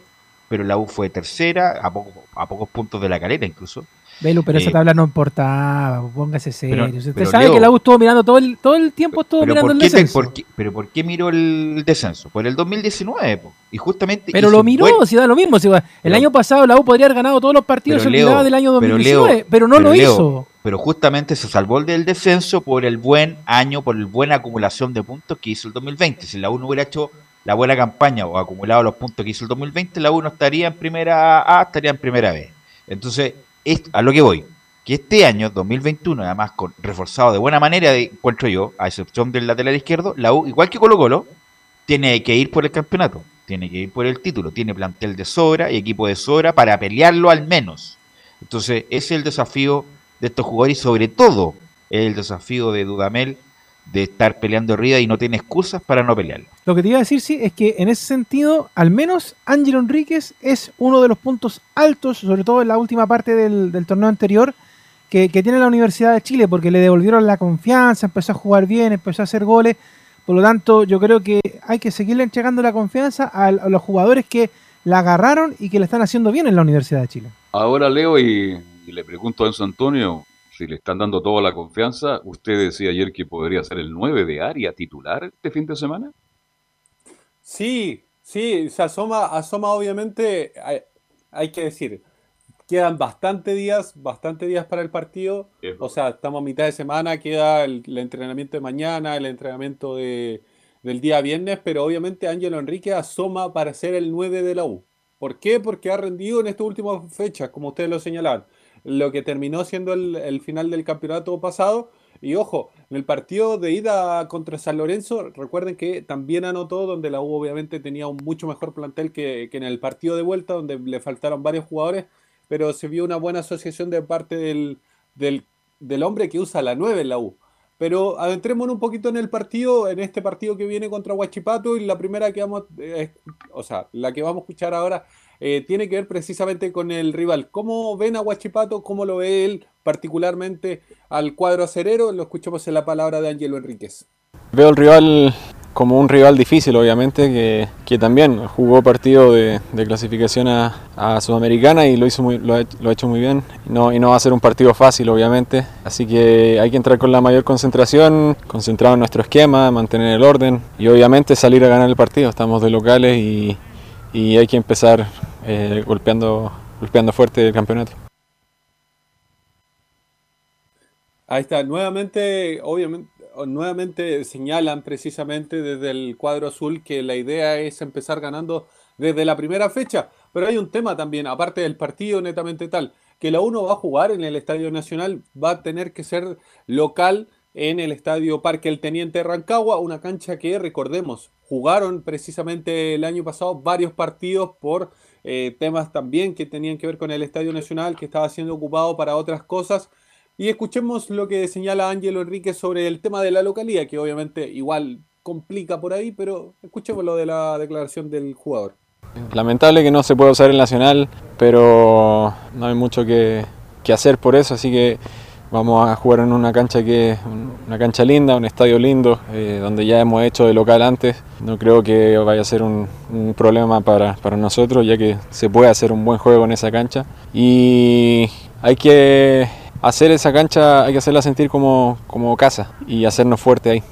pero la U fue tercera, a, poco, a pocos puntos de la calera incluso. Velu, pero esa Eh, tabla no importaba, póngase serio. pero- Usted pero, sabe Leo, que la U estuvo mirando todo el, todo el tiempo, estuvo Pero mirando ¿por, el qué te- descenso. por qué- pero ¿por qué miró el descenso? Por el 2019, po. y justamente... Pero lo miró, buen- si da lo mismo. si el año pasado la U podría haber ganado todos los partidos, Pero Leo, del año pero 2019, Leo, pero, no lo hizo. Pero justamente se salvó el del descenso por el buen año, por el buena acumulación de puntos que hizo el 2020. Si la U no hubiera hecho la buena campaña o acumulado los puntos que hizo el 2020, la U no estaría en primera A, estaría en primera B. Entonces, es a lo que voy, que este año, 2021, además con, reforzado de buena manera, encuentro yo, a excepción del lateral izquierdo, la U, igual que Colo Colo, tiene que ir por el campeonato, tiene que ir por el título, tiene plantel de sobra y equipo de sobra para pelearlo al menos. Entonces, ese es el desafío de estos jugadores y sobre todo el desafío de Dudamel de estar peleando arriba y no tiene excusas para no pelearlo. Lo que te iba a decir, sí, es que en ese sentido, al menos Ángelo Enríquez es uno de los puntos altos, sobre todo en la última parte del, del torneo anterior, que, que tiene la Universidad de Chile, porque le devolvieron la confianza, empezó a jugar bien, empezó a hacer goles. Por lo tanto, yo creo que hay que seguirle entregando la confianza a, a los jugadores que la agarraron y que le están haciendo bien en la Universidad de Chile. Ahora leo y, y le pregunto a Enzo Antonio si le están dando toda la confianza. Usted decía ayer que podría ser el 9 de área titular este fin de semana. Sí, sí, se asoma, asoma obviamente, hay, hay que decir, quedan bastante días, bastante días para el partido, o sea, estamos a mitad de semana, queda el, el entrenamiento de mañana, el entrenamiento de, del día viernes, pero obviamente Ángelo Enrique asoma para ser el 9 de la U. ¿Por qué? Porque ha rendido en estas últimas fechas, como ustedes lo señalaban, lo que terminó siendo el, final del campeonato pasado. Y ojo, en el partido de ida contra San Lorenzo, recuerden que también anotó, donde la U obviamente tenía un mucho mejor plantel que, que en el partido de vuelta, donde le faltaron varios jugadores, pero se vio una buena asociación de parte del, del, del hombre que usa la 9 en la U. Pero adentrémonos un poquito en el partido, en este partido que viene contra Huachipato, y la primera que vamos, eh, o sea, la que vamos a escuchar ahora, eh, tiene que ver precisamente con el rival. ¿Cómo ven a Huachipato? ¿Cómo lo ve él particularmente al cuadro acerero? Lo escuchamos en la palabra de Ángelo Enríquez. Veo el rival como un rival difícil, obviamente, que, que también jugó partido de, clasificación a, a, Sudamericana y lo, hizo muy, lo, ha, lo, ha, hecho muy bien. No, y no va a ser un partido fácil, obviamente. Así que hay que entrar con la mayor concentración, concentrado en nuestro esquema, mantener el orden y obviamente salir a ganar el partido. Estamos de locales y, y hay que empezar eh, golpeando, golpeando fuerte el campeonato. Ahí está, nuevamente, obviamente, nuevamente señalan precisamente desde el cuadro azul que la idea es empezar ganando desde la primera fecha, pero hay un tema también, aparte del partido netamente tal, que la uno va a jugar en el Estadio Nacional, va a tener que ser local en el Estadio Parque El Teniente Rancagua, una cancha que recordemos, jugaron precisamente el año pasado varios partidos por eh, temas también que tenían que ver con el Estadio Nacional, que estaba siendo ocupado para otras cosas. Y escuchemos lo que señala Ángelo Enrique sobre el tema de la localidad, que obviamente igual complica por ahí, pero escuchemos lo de la declaración del jugador. Lamentable que no se pueda usar el Nacional, pero no hay mucho que, que hacer por eso, así que vamos a jugar en una cancha que una cancha linda, un estadio lindo, eh, donde ya hemos hecho de local antes. No creo que vaya a ser un, un, problema para, para nosotros, ya que se puede hacer un buen juego en esa cancha. Y hay que hacer esa cancha, hay que hacerla sentir como, como casa y hacernos fuerte ahí.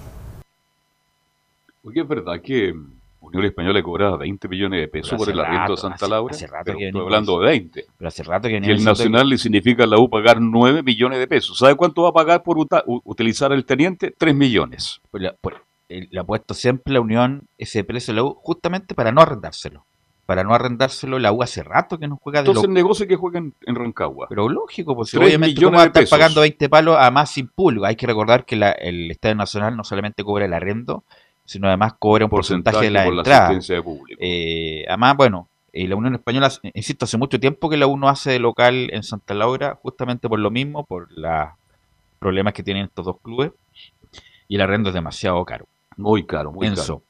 Porque es verdad que Unión Española cobraba 20 millones de pesos por el rato, arriendo de Santa hace, Laura. Hace rato pero que estoy hablando de 20. Pero hace rato que Y el Nacional le significa a la U pagar 9 millones de pesos. ¿Sabe cuánto va a pagar por uta- utilizar el teniente? 3 millones. Pues la- pues, le ha puesto siempre la Unión ese precio a la U justamente para no arrendárselo. Para no arrendárselo, la U hace rato que no juega de Entonces local. el negocio que juega en, en Rancagua. Pero lógico, pues obviamente cómo va a de estar pagando 20 palos a más sin público. Hay que recordar que la- el Estadio Nacional no solamente cobra el arrendo, sino además cobra un porcentaje, de la por la entrada. asistencia de público. Eh, además, bueno, eh, la Unión Española, insisto, hace mucho tiempo que la U no hace de local en Santa Laura, justamente por lo mismo, por los problemas que tienen estos dos clubes, y el arrendo es demasiado caro. Muy caro, muy Enzo. caro.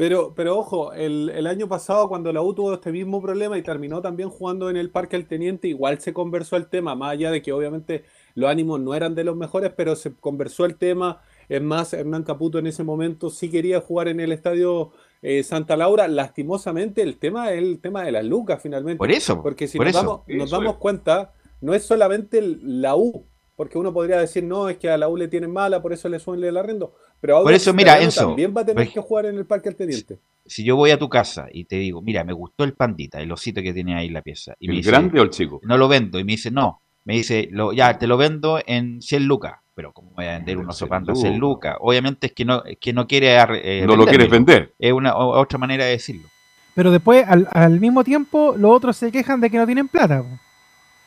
Pero, pero ojo, el, el año pasado cuando la U tuvo este mismo problema y terminó también jugando en el Parque El Teniente, igual se conversó el tema, más allá de que obviamente los ánimos no eran de los mejores, pero se conversó el tema. Es más, Hernán Caputo en ese momento sí quería jugar en el estadio eh, Santa Laura. Lastimosamente, el tema es el tema de las lucas, finalmente. Por eso, Porque si por nos eso. damos, nos damos cuenta, no es solamente la U, porque uno podría decir, no, es que a la U le tienen mala, por eso le suben el arrendo. Pero Por Audax eso, mira, Enzo, también va a tener pues- que jugar en el Parque El Teniente. Si yo voy a tu casa y te digo, mira, me gustó el pandita, el osito que tiene ahí la pieza, y me ¿El dice, grande o el chico? no lo vendo, y me dice, no, me dice, lo, ya, te lo vendo en 100 lucas, pero ¿cómo voy a vender un oso panda a 100 lucas? Obviamente es que no, es que no quiere eh, No lo quieres vender. Es una o- otra manera de decirlo. Pero después, al, al mismo tiempo, los otros se quejan de que no tienen plata.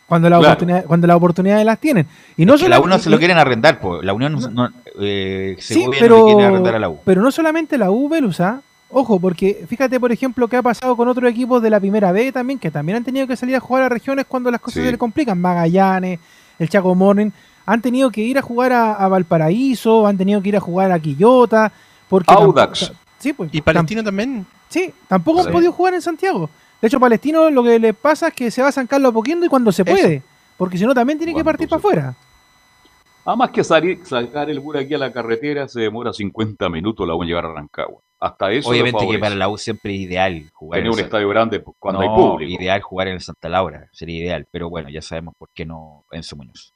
Cuando, la Claro. oportunidad, cuando las oportunidades las tienen. Y no Es que la solo- uno se lo quieren arrendar, pues. La Unión no, eh, Sí, Segovia no le pero, quiere arrendar a la U. pero no solamente la U, Belusa. Ojo, porque fíjate, por ejemplo, qué ha pasado con otros equipos de la primera B también, que también han tenido que salir a jugar a regiones cuando las cosas Sí. se les complican. Magallanes, el Chaco Morning, han tenido que ir a jugar a, a Valparaíso, han tenido que ir a jugar a Quillota. Porque Audax. tampoco- sí, pues, ¿Y Palestino también? Sí, tampoco Sí. han podido jugar en Santiago. De hecho, Palestino lo que le pasa es que se va a San Carlos a poquito y cuando se puede. Porque si no, también tiene que partir se para afuera. Además que salir, sacar el bus aquí a la carretera se demora 50 minutos la U en llegar a Rancagua. Hasta eso Obviamente que para la U siempre es ideal jugar Tener en un estadio grande cuando hay público. ideal jugar en el Santa Laura, sería ideal, pero bueno, ya sabemos por qué no Enzo Muñoz.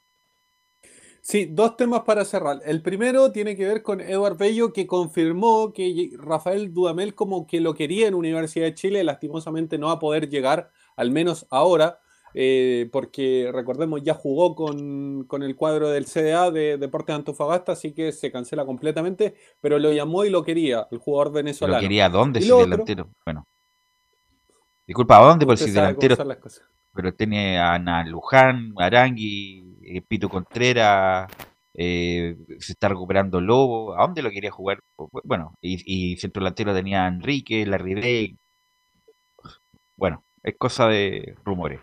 Sí, dos temas para cerrar. El primero tiene que ver con Eduard Bello, que confirmó que Rafael Dudamel como que lo quería en Universidad de Chile, lastimosamente no va a poder llegar, al menos ahora, eh, porque recordemos, ya jugó con, con el cuadro del CDA de Deportes Antofagasta, así que se cancela completamente, pero lo llamó y lo quería, el jugador venezolano. quería dónde si lo otro- delantero. Bueno. Disculpa, ¿a dónde? Por Usted si delantero. Pero tiene a Ana Luján, Arangui, eh, Pito Contreras, eh, se está recuperando Lobo. ¿A dónde lo quería jugar? Bueno, y, y centro delantero tenía a Enrique, Larribey. Bueno, es cosa de rumores.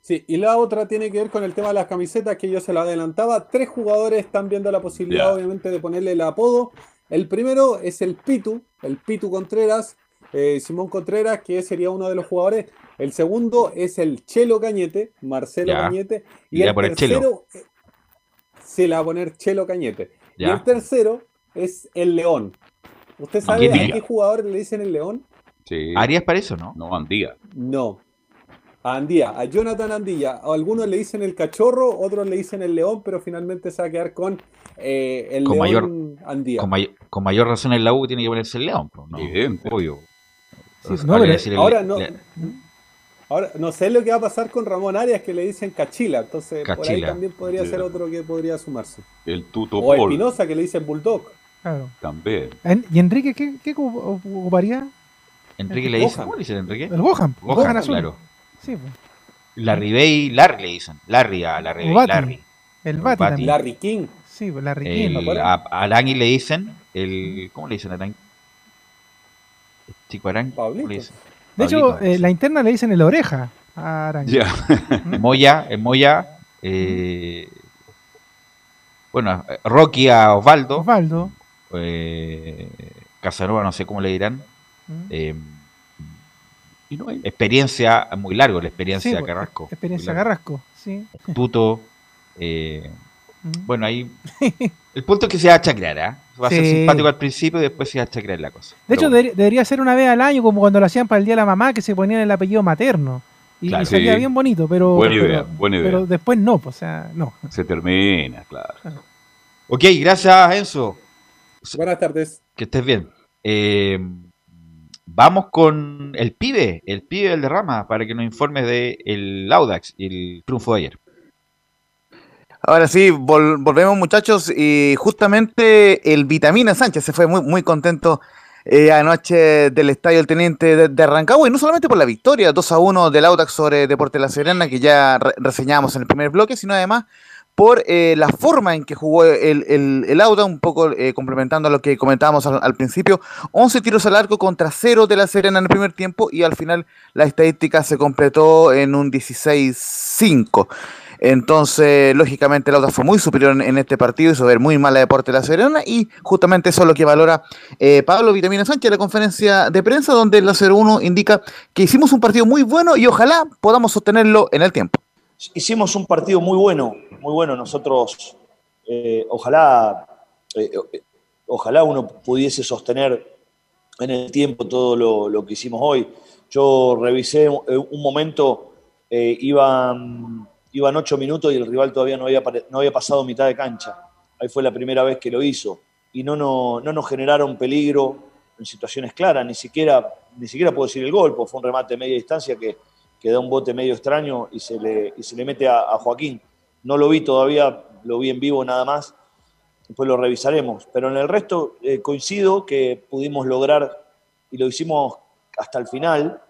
Sí, y la otra tiene que ver con el tema de las camisetas que yo se lo adelantaba. Tres jugadores están viendo la posibilidad, obviamente, de ponerle el apodo. El primero es el Pitu, el Pitu Contreras, eh, Simón Contreras, que sería uno de los jugadores. El segundo es el Chelo Cañete, Marcelo Ya. Cañete. Y le el poner Chelo. tercero eh, se la va a poner Chelo Cañete. Y el tercero es el León. ¿Usted sabe a qué jugador le dicen el león? Sí. Arias para eso, ¿no? No, Andía. No. A Andía, a Jonathan Andía. algunos le dicen el cachorro, otros le dicen el león, pero finalmente se va a quedar con eh, el con león mayor, Andía. Con, mayor razón en la U tiene que ponerse el león, ¿no? Evidente. Obvio. ahora no. Ahora, no sé lo que va a pasar con Ramón Arias, que le dicen Cachila. Entonces, por ahí también podría ser otro que podría sumarse. El Tuto O Espinosa, que le dicen Bulldog. Claro. También. ¿Y Enrique qué, qué ocuparía? Enrique le dicen, ¿cómo le dicen Enrique? El Gohan. Gohan, azul. claro. Sí, pues. Larry Bay, Larry le dicen. Larry a Larry Bay, Larry. El Bati, también. Larry King. Sí, pues Larry King. El, a, le dicen, el, ¿cómo le dicen a Langui? Chico Arangui. De hecho, eh, la interna le dicen el oreja a Arangui. Ya. Moya, el Moya, eh, bueno, Rocky a Osvaldo. Osvaldo. Eh, Casanova, no sé cómo le dirán. Eh, y no hay experiencia muy largo, la experiencia sí, Carrasco. Experiencia Carrasco, sí. Tuto. Eh, bueno, ahí. El punto es que se va a chacrear, ¿eh? Va a ser simpático al principio y después se va a chacrear la cosa. De hecho, bueno. debería ser una vez al año, como cuando lo hacían para el Día de la Mamá, que se ponían el apellido materno. Y, claro, y salía sí. bien bonito, pero. Buena idea, pero, buena idea. Pero después no, pues, o sea, no. Se termina, claro. Ok, gracias, Enzo. Buenas tardes. Que estés bien. Eh, vamos con el pibe, el pibe del derrama, para que nos informes de el Audax y el triunfo de ayer. Ahora sí, vol volvemos muchachos y justamente el Vitamina Sánchez se fue muy, muy contento eh, anoche del estadio del Teniente de, de, Rancagua y no solamente por la victoria 2 a 1 del Audax sobre Deporte La Serena que ya re reseñamos en el primer bloque, sino además por eh, la forma en que jugó el, el, el un poco eh, complementando a lo que comentábamos al, al, principio, 11 tiros al arco contra 0 de la Serena en el primer tiempo y al final la estadística se completó en un 16-5. Entonces, lógicamente, el Auda fue muy superior en, este partido, hizo ver muy mal a Deporte de la Serena y justamente eso es lo que valora eh, Pablo Vitamina Sánchez en la conferencia de prensa, donde el 0-1 indica que hicimos un partido muy bueno y ojalá podamos sostenerlo en el tiempo. Hicimos un partido muy bueno, muy bueno. Nosotros, eh, ojalá, eh, ojalá uno pudiese sostener en el tiempo todo lo, que hicimos hoy. Yo revisé un, momento, iban, iban ocho minutos y el rival todavía no había, no había pasado mitad de cancha. Ahí fue la primera vez que lo hizo. Y no, no, no nos generaron peligro en situaciones claras, ni siquiera, ni siquiera puedo decir el gol, porque fue un remate de media distancia que, que da un bote medio extraño y se le, y se le mete a, Joaquín. No lo vi todavía, lo vi en vivo nada más, después lo revisaremos. Pero en el resto eh, coincido que pudimos lograr, y lo hicimos hasta el final.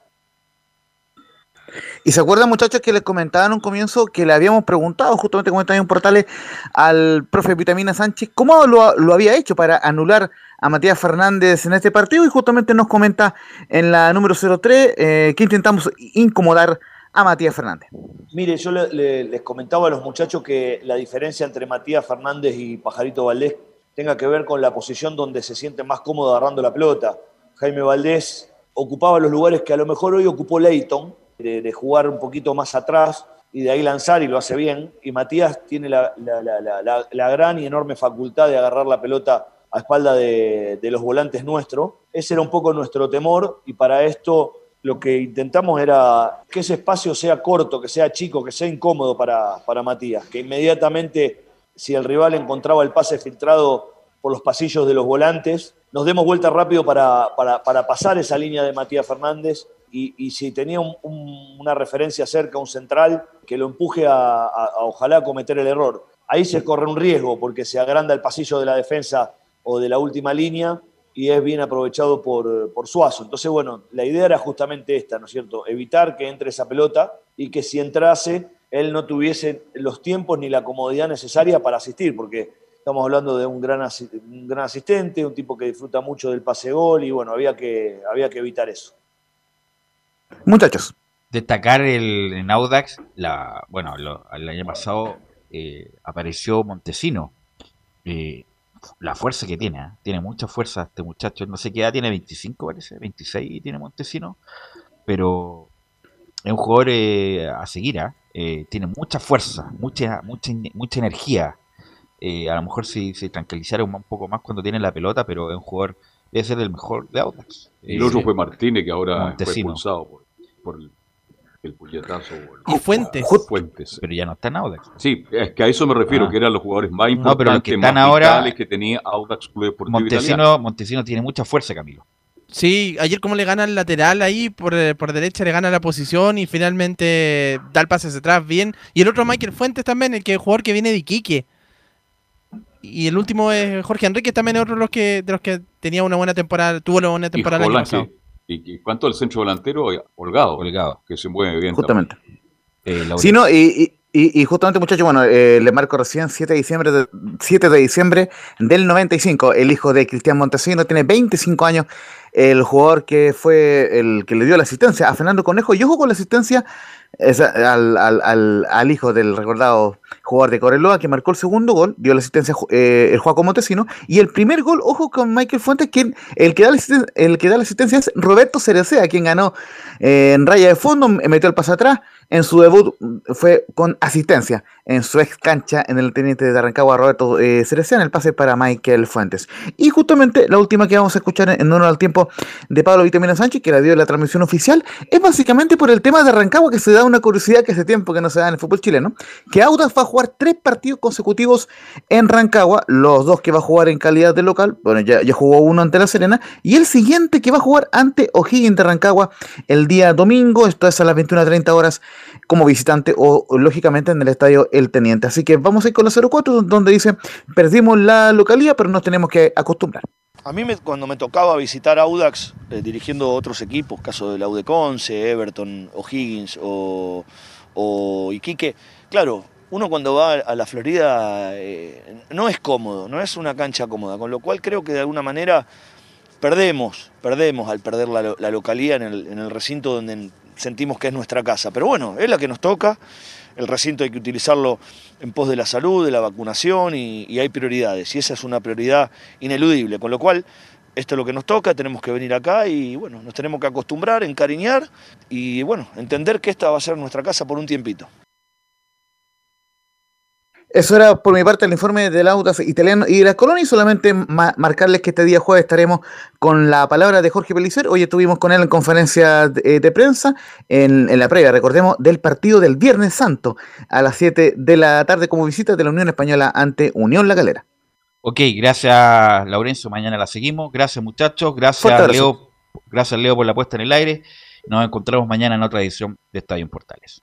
Y se acuerdan muchachos que les comentaba en un comienzo que le habíamos preguntado, justamente como en portales, al profe Vitamina Sánchez, cómo lo, había hecho para anular a Matías Fernández en este partido y justamente nos comenta en la número 03 eh, que intentamos incomodar a Matías Fernández. Mire, yo le, le, les comentaba a los muchachos que la diferencia entre Matías Fernández y Pajarito Valdés tenga que ver con la posición donde se siente más cómodo agarrando la pelota. Jaime Valdés ocupaba los lugares que a lo mejor hoy ocupó Leighton, de, jugar un poquito más atrás y de ahí lanzar y lo hace bien. Y Matías tiene la, la gran y enorme facultad de agarrar la pelota a espalda de, de los volantes nuestros. Ese era un poco nuestro temor y para esto lo que intentamos era que ese espacio sea corto, que sea chico, que sea incómodo para, para Matías, que inmediatamente si el rival encontraba el pase filtrado por los pasillos de los volantes, nos demos vuelta rápido para, para, para pasar esa línea de Matías Fernández y, y si tenía un, un, una referencia cerca, un central, que lo empuje a, ojalá cometer el error. Ahí se corre un riesgo porque se agranda el pasillo de la defensa o de la última línea y es bien aprovechado por, por Suazo. Entonces, bueno, la idea era justamente esta, ¿no es cierto? Evitar que entre esa pelota y que si entrase, él no tuviese los tiempos ni la comodidad necesaria para asistir, porque estamos hablando de un gran, un gran asistente, un tipo que disfruta mucho del pase gol y bueno, había que, había que evitar eso. Muchachos. Destacar el, en Audax, la, bueno, lo, el año pasado eh, apareció Montesino. Eh, la fuerza que tiene, ¿eh? tiene mucha fuerza este muchacho, no sé qué edad tiene, 25 parece, 26 tiene Montesino, pero es un jugador eh, a seguir, tiene mucha fuerza, mucha mucha mucha energía, a lo mejor si se tranquilizara un, un, poco más cuando tiene la pelota, pero es un jugador ser el mejor de Audax. Y el otro fue Martínez, que ahora Montesino. fue expulsado por, por el, el puñetazo. Y Fuentes. Fuentes. Pero ya no está en Audax. Sí, es que a eso me refiero, Ah. que eran los jugadores más No, importantes, pero los que más están ahora- vitales que tenía Audax Club Deportivo Italiano. Montesino, Montesino tiene mucha fuerza, Camilo. Sí, ayer como le gana el lateral ahí por, eh, por derecha, le gana la posición y finalmente da el pase hacia atrás bien. Y el otro Michael Fuentes también, el que el jugador que viene de Iquique. Y el último es Jorge Enrique, también es otro de los que, de los que tenía una buena temporada, tuvo una buena Y temporada el año pasado. y, y cuánto el centro delantero, Holgado, Holgado. que se mueve bien. Justamente. Eh, Sí, no, y, y- y- y justamente, muchachos, bueno, eh, le marco recién 7 de, diciembre de, 7 de diciembre del 95. El hijo de Cristian Montesino tiene 25 años. El jugador que fue el que le dio la asistencia a Fernando Conejo. Y ojo con la asistencia es al, hijo del recordado jugador de Coreloa que marcó el segundo gol, dio la asistencia eh, el Juaco Montesino. Y el primer gol, ojo con Michael Fuentes, quien el que da la, asistencia es Roberto Cerecea, quien ganó eh, en raya de fondo, metió el pase atrás. En su debut mm, fue con asistencia en su ex cancha en el Teniente de Arrancagua, Roberto eh, Cerecea, en el pase para Michael Fuentes. Y justamente la última que vamos a escuchar en, en honor al tiempo de Pablo Vitamina Sánchez, que la dio en la transmisión oficial, es básicamente por el tema de Arrancagua, que se da una curiosidad que hace tiempo que no se da en el fútbol chileno, que Audax va a jugar tres partidos consecutivos en Rancagua, los dos que va a jugar en calidad de local, bueno, ya, ya jugó uno ante La Serena, y el siguiente que va a jugar ante O'Higgins de Rancagua el día domingo, esto es a las 21.30 horas como visitante o lógicamente en el estadio El Teniente. Así que vamos a ir con la 04, donde dice, perdimos la localidad, pero nos tenemos que acostumbrar. A mí me- cuando me tocaba visitar Audax eh, dirigiendo otros equipos, caso de la de Conce, Everton, O'Higgins o, o Iquique, claro, uno cuando va a la Florida eh, no es cómodo, no es una cancha cómoda, con lo cual creo que de alguna manera perdemos, perdemos al perder la, la localidad en el recinto donde sentimos que es nuestra casa. Pero bueno, es la que nos toca, el recinto hay que utilizarlo en pos de la salud, de la vacunación y, hay prioridades, y esa es una prioridad ineludible, con lo cual esto es lo que nos toca, tenemos que venir acá y bueno, nos tenemos que acostumbrar, encariñar y bueno, entender que esta va a ser nuestra casa por un tiempito. Eso era por mi parte el informe del Audax italiano y de la colonia y solamente ma- marcarles que este día jueves estaremos con la palabra de Jorge Pelicer. Hoy estuvimos con él en conferencia de, de prensa en, en la previa, recordemos, del partido del Viernes Santo a las 7 de la tarde como visita de la Unión Española ante Unión La Calera. Ok, gracias Laurencio, mañana la seguimos. Gracias muchachos, gracias. Leo, gracias Leo por la puesta en el aire. Nos encontramos mañana en otra edición de Estadio en Portales.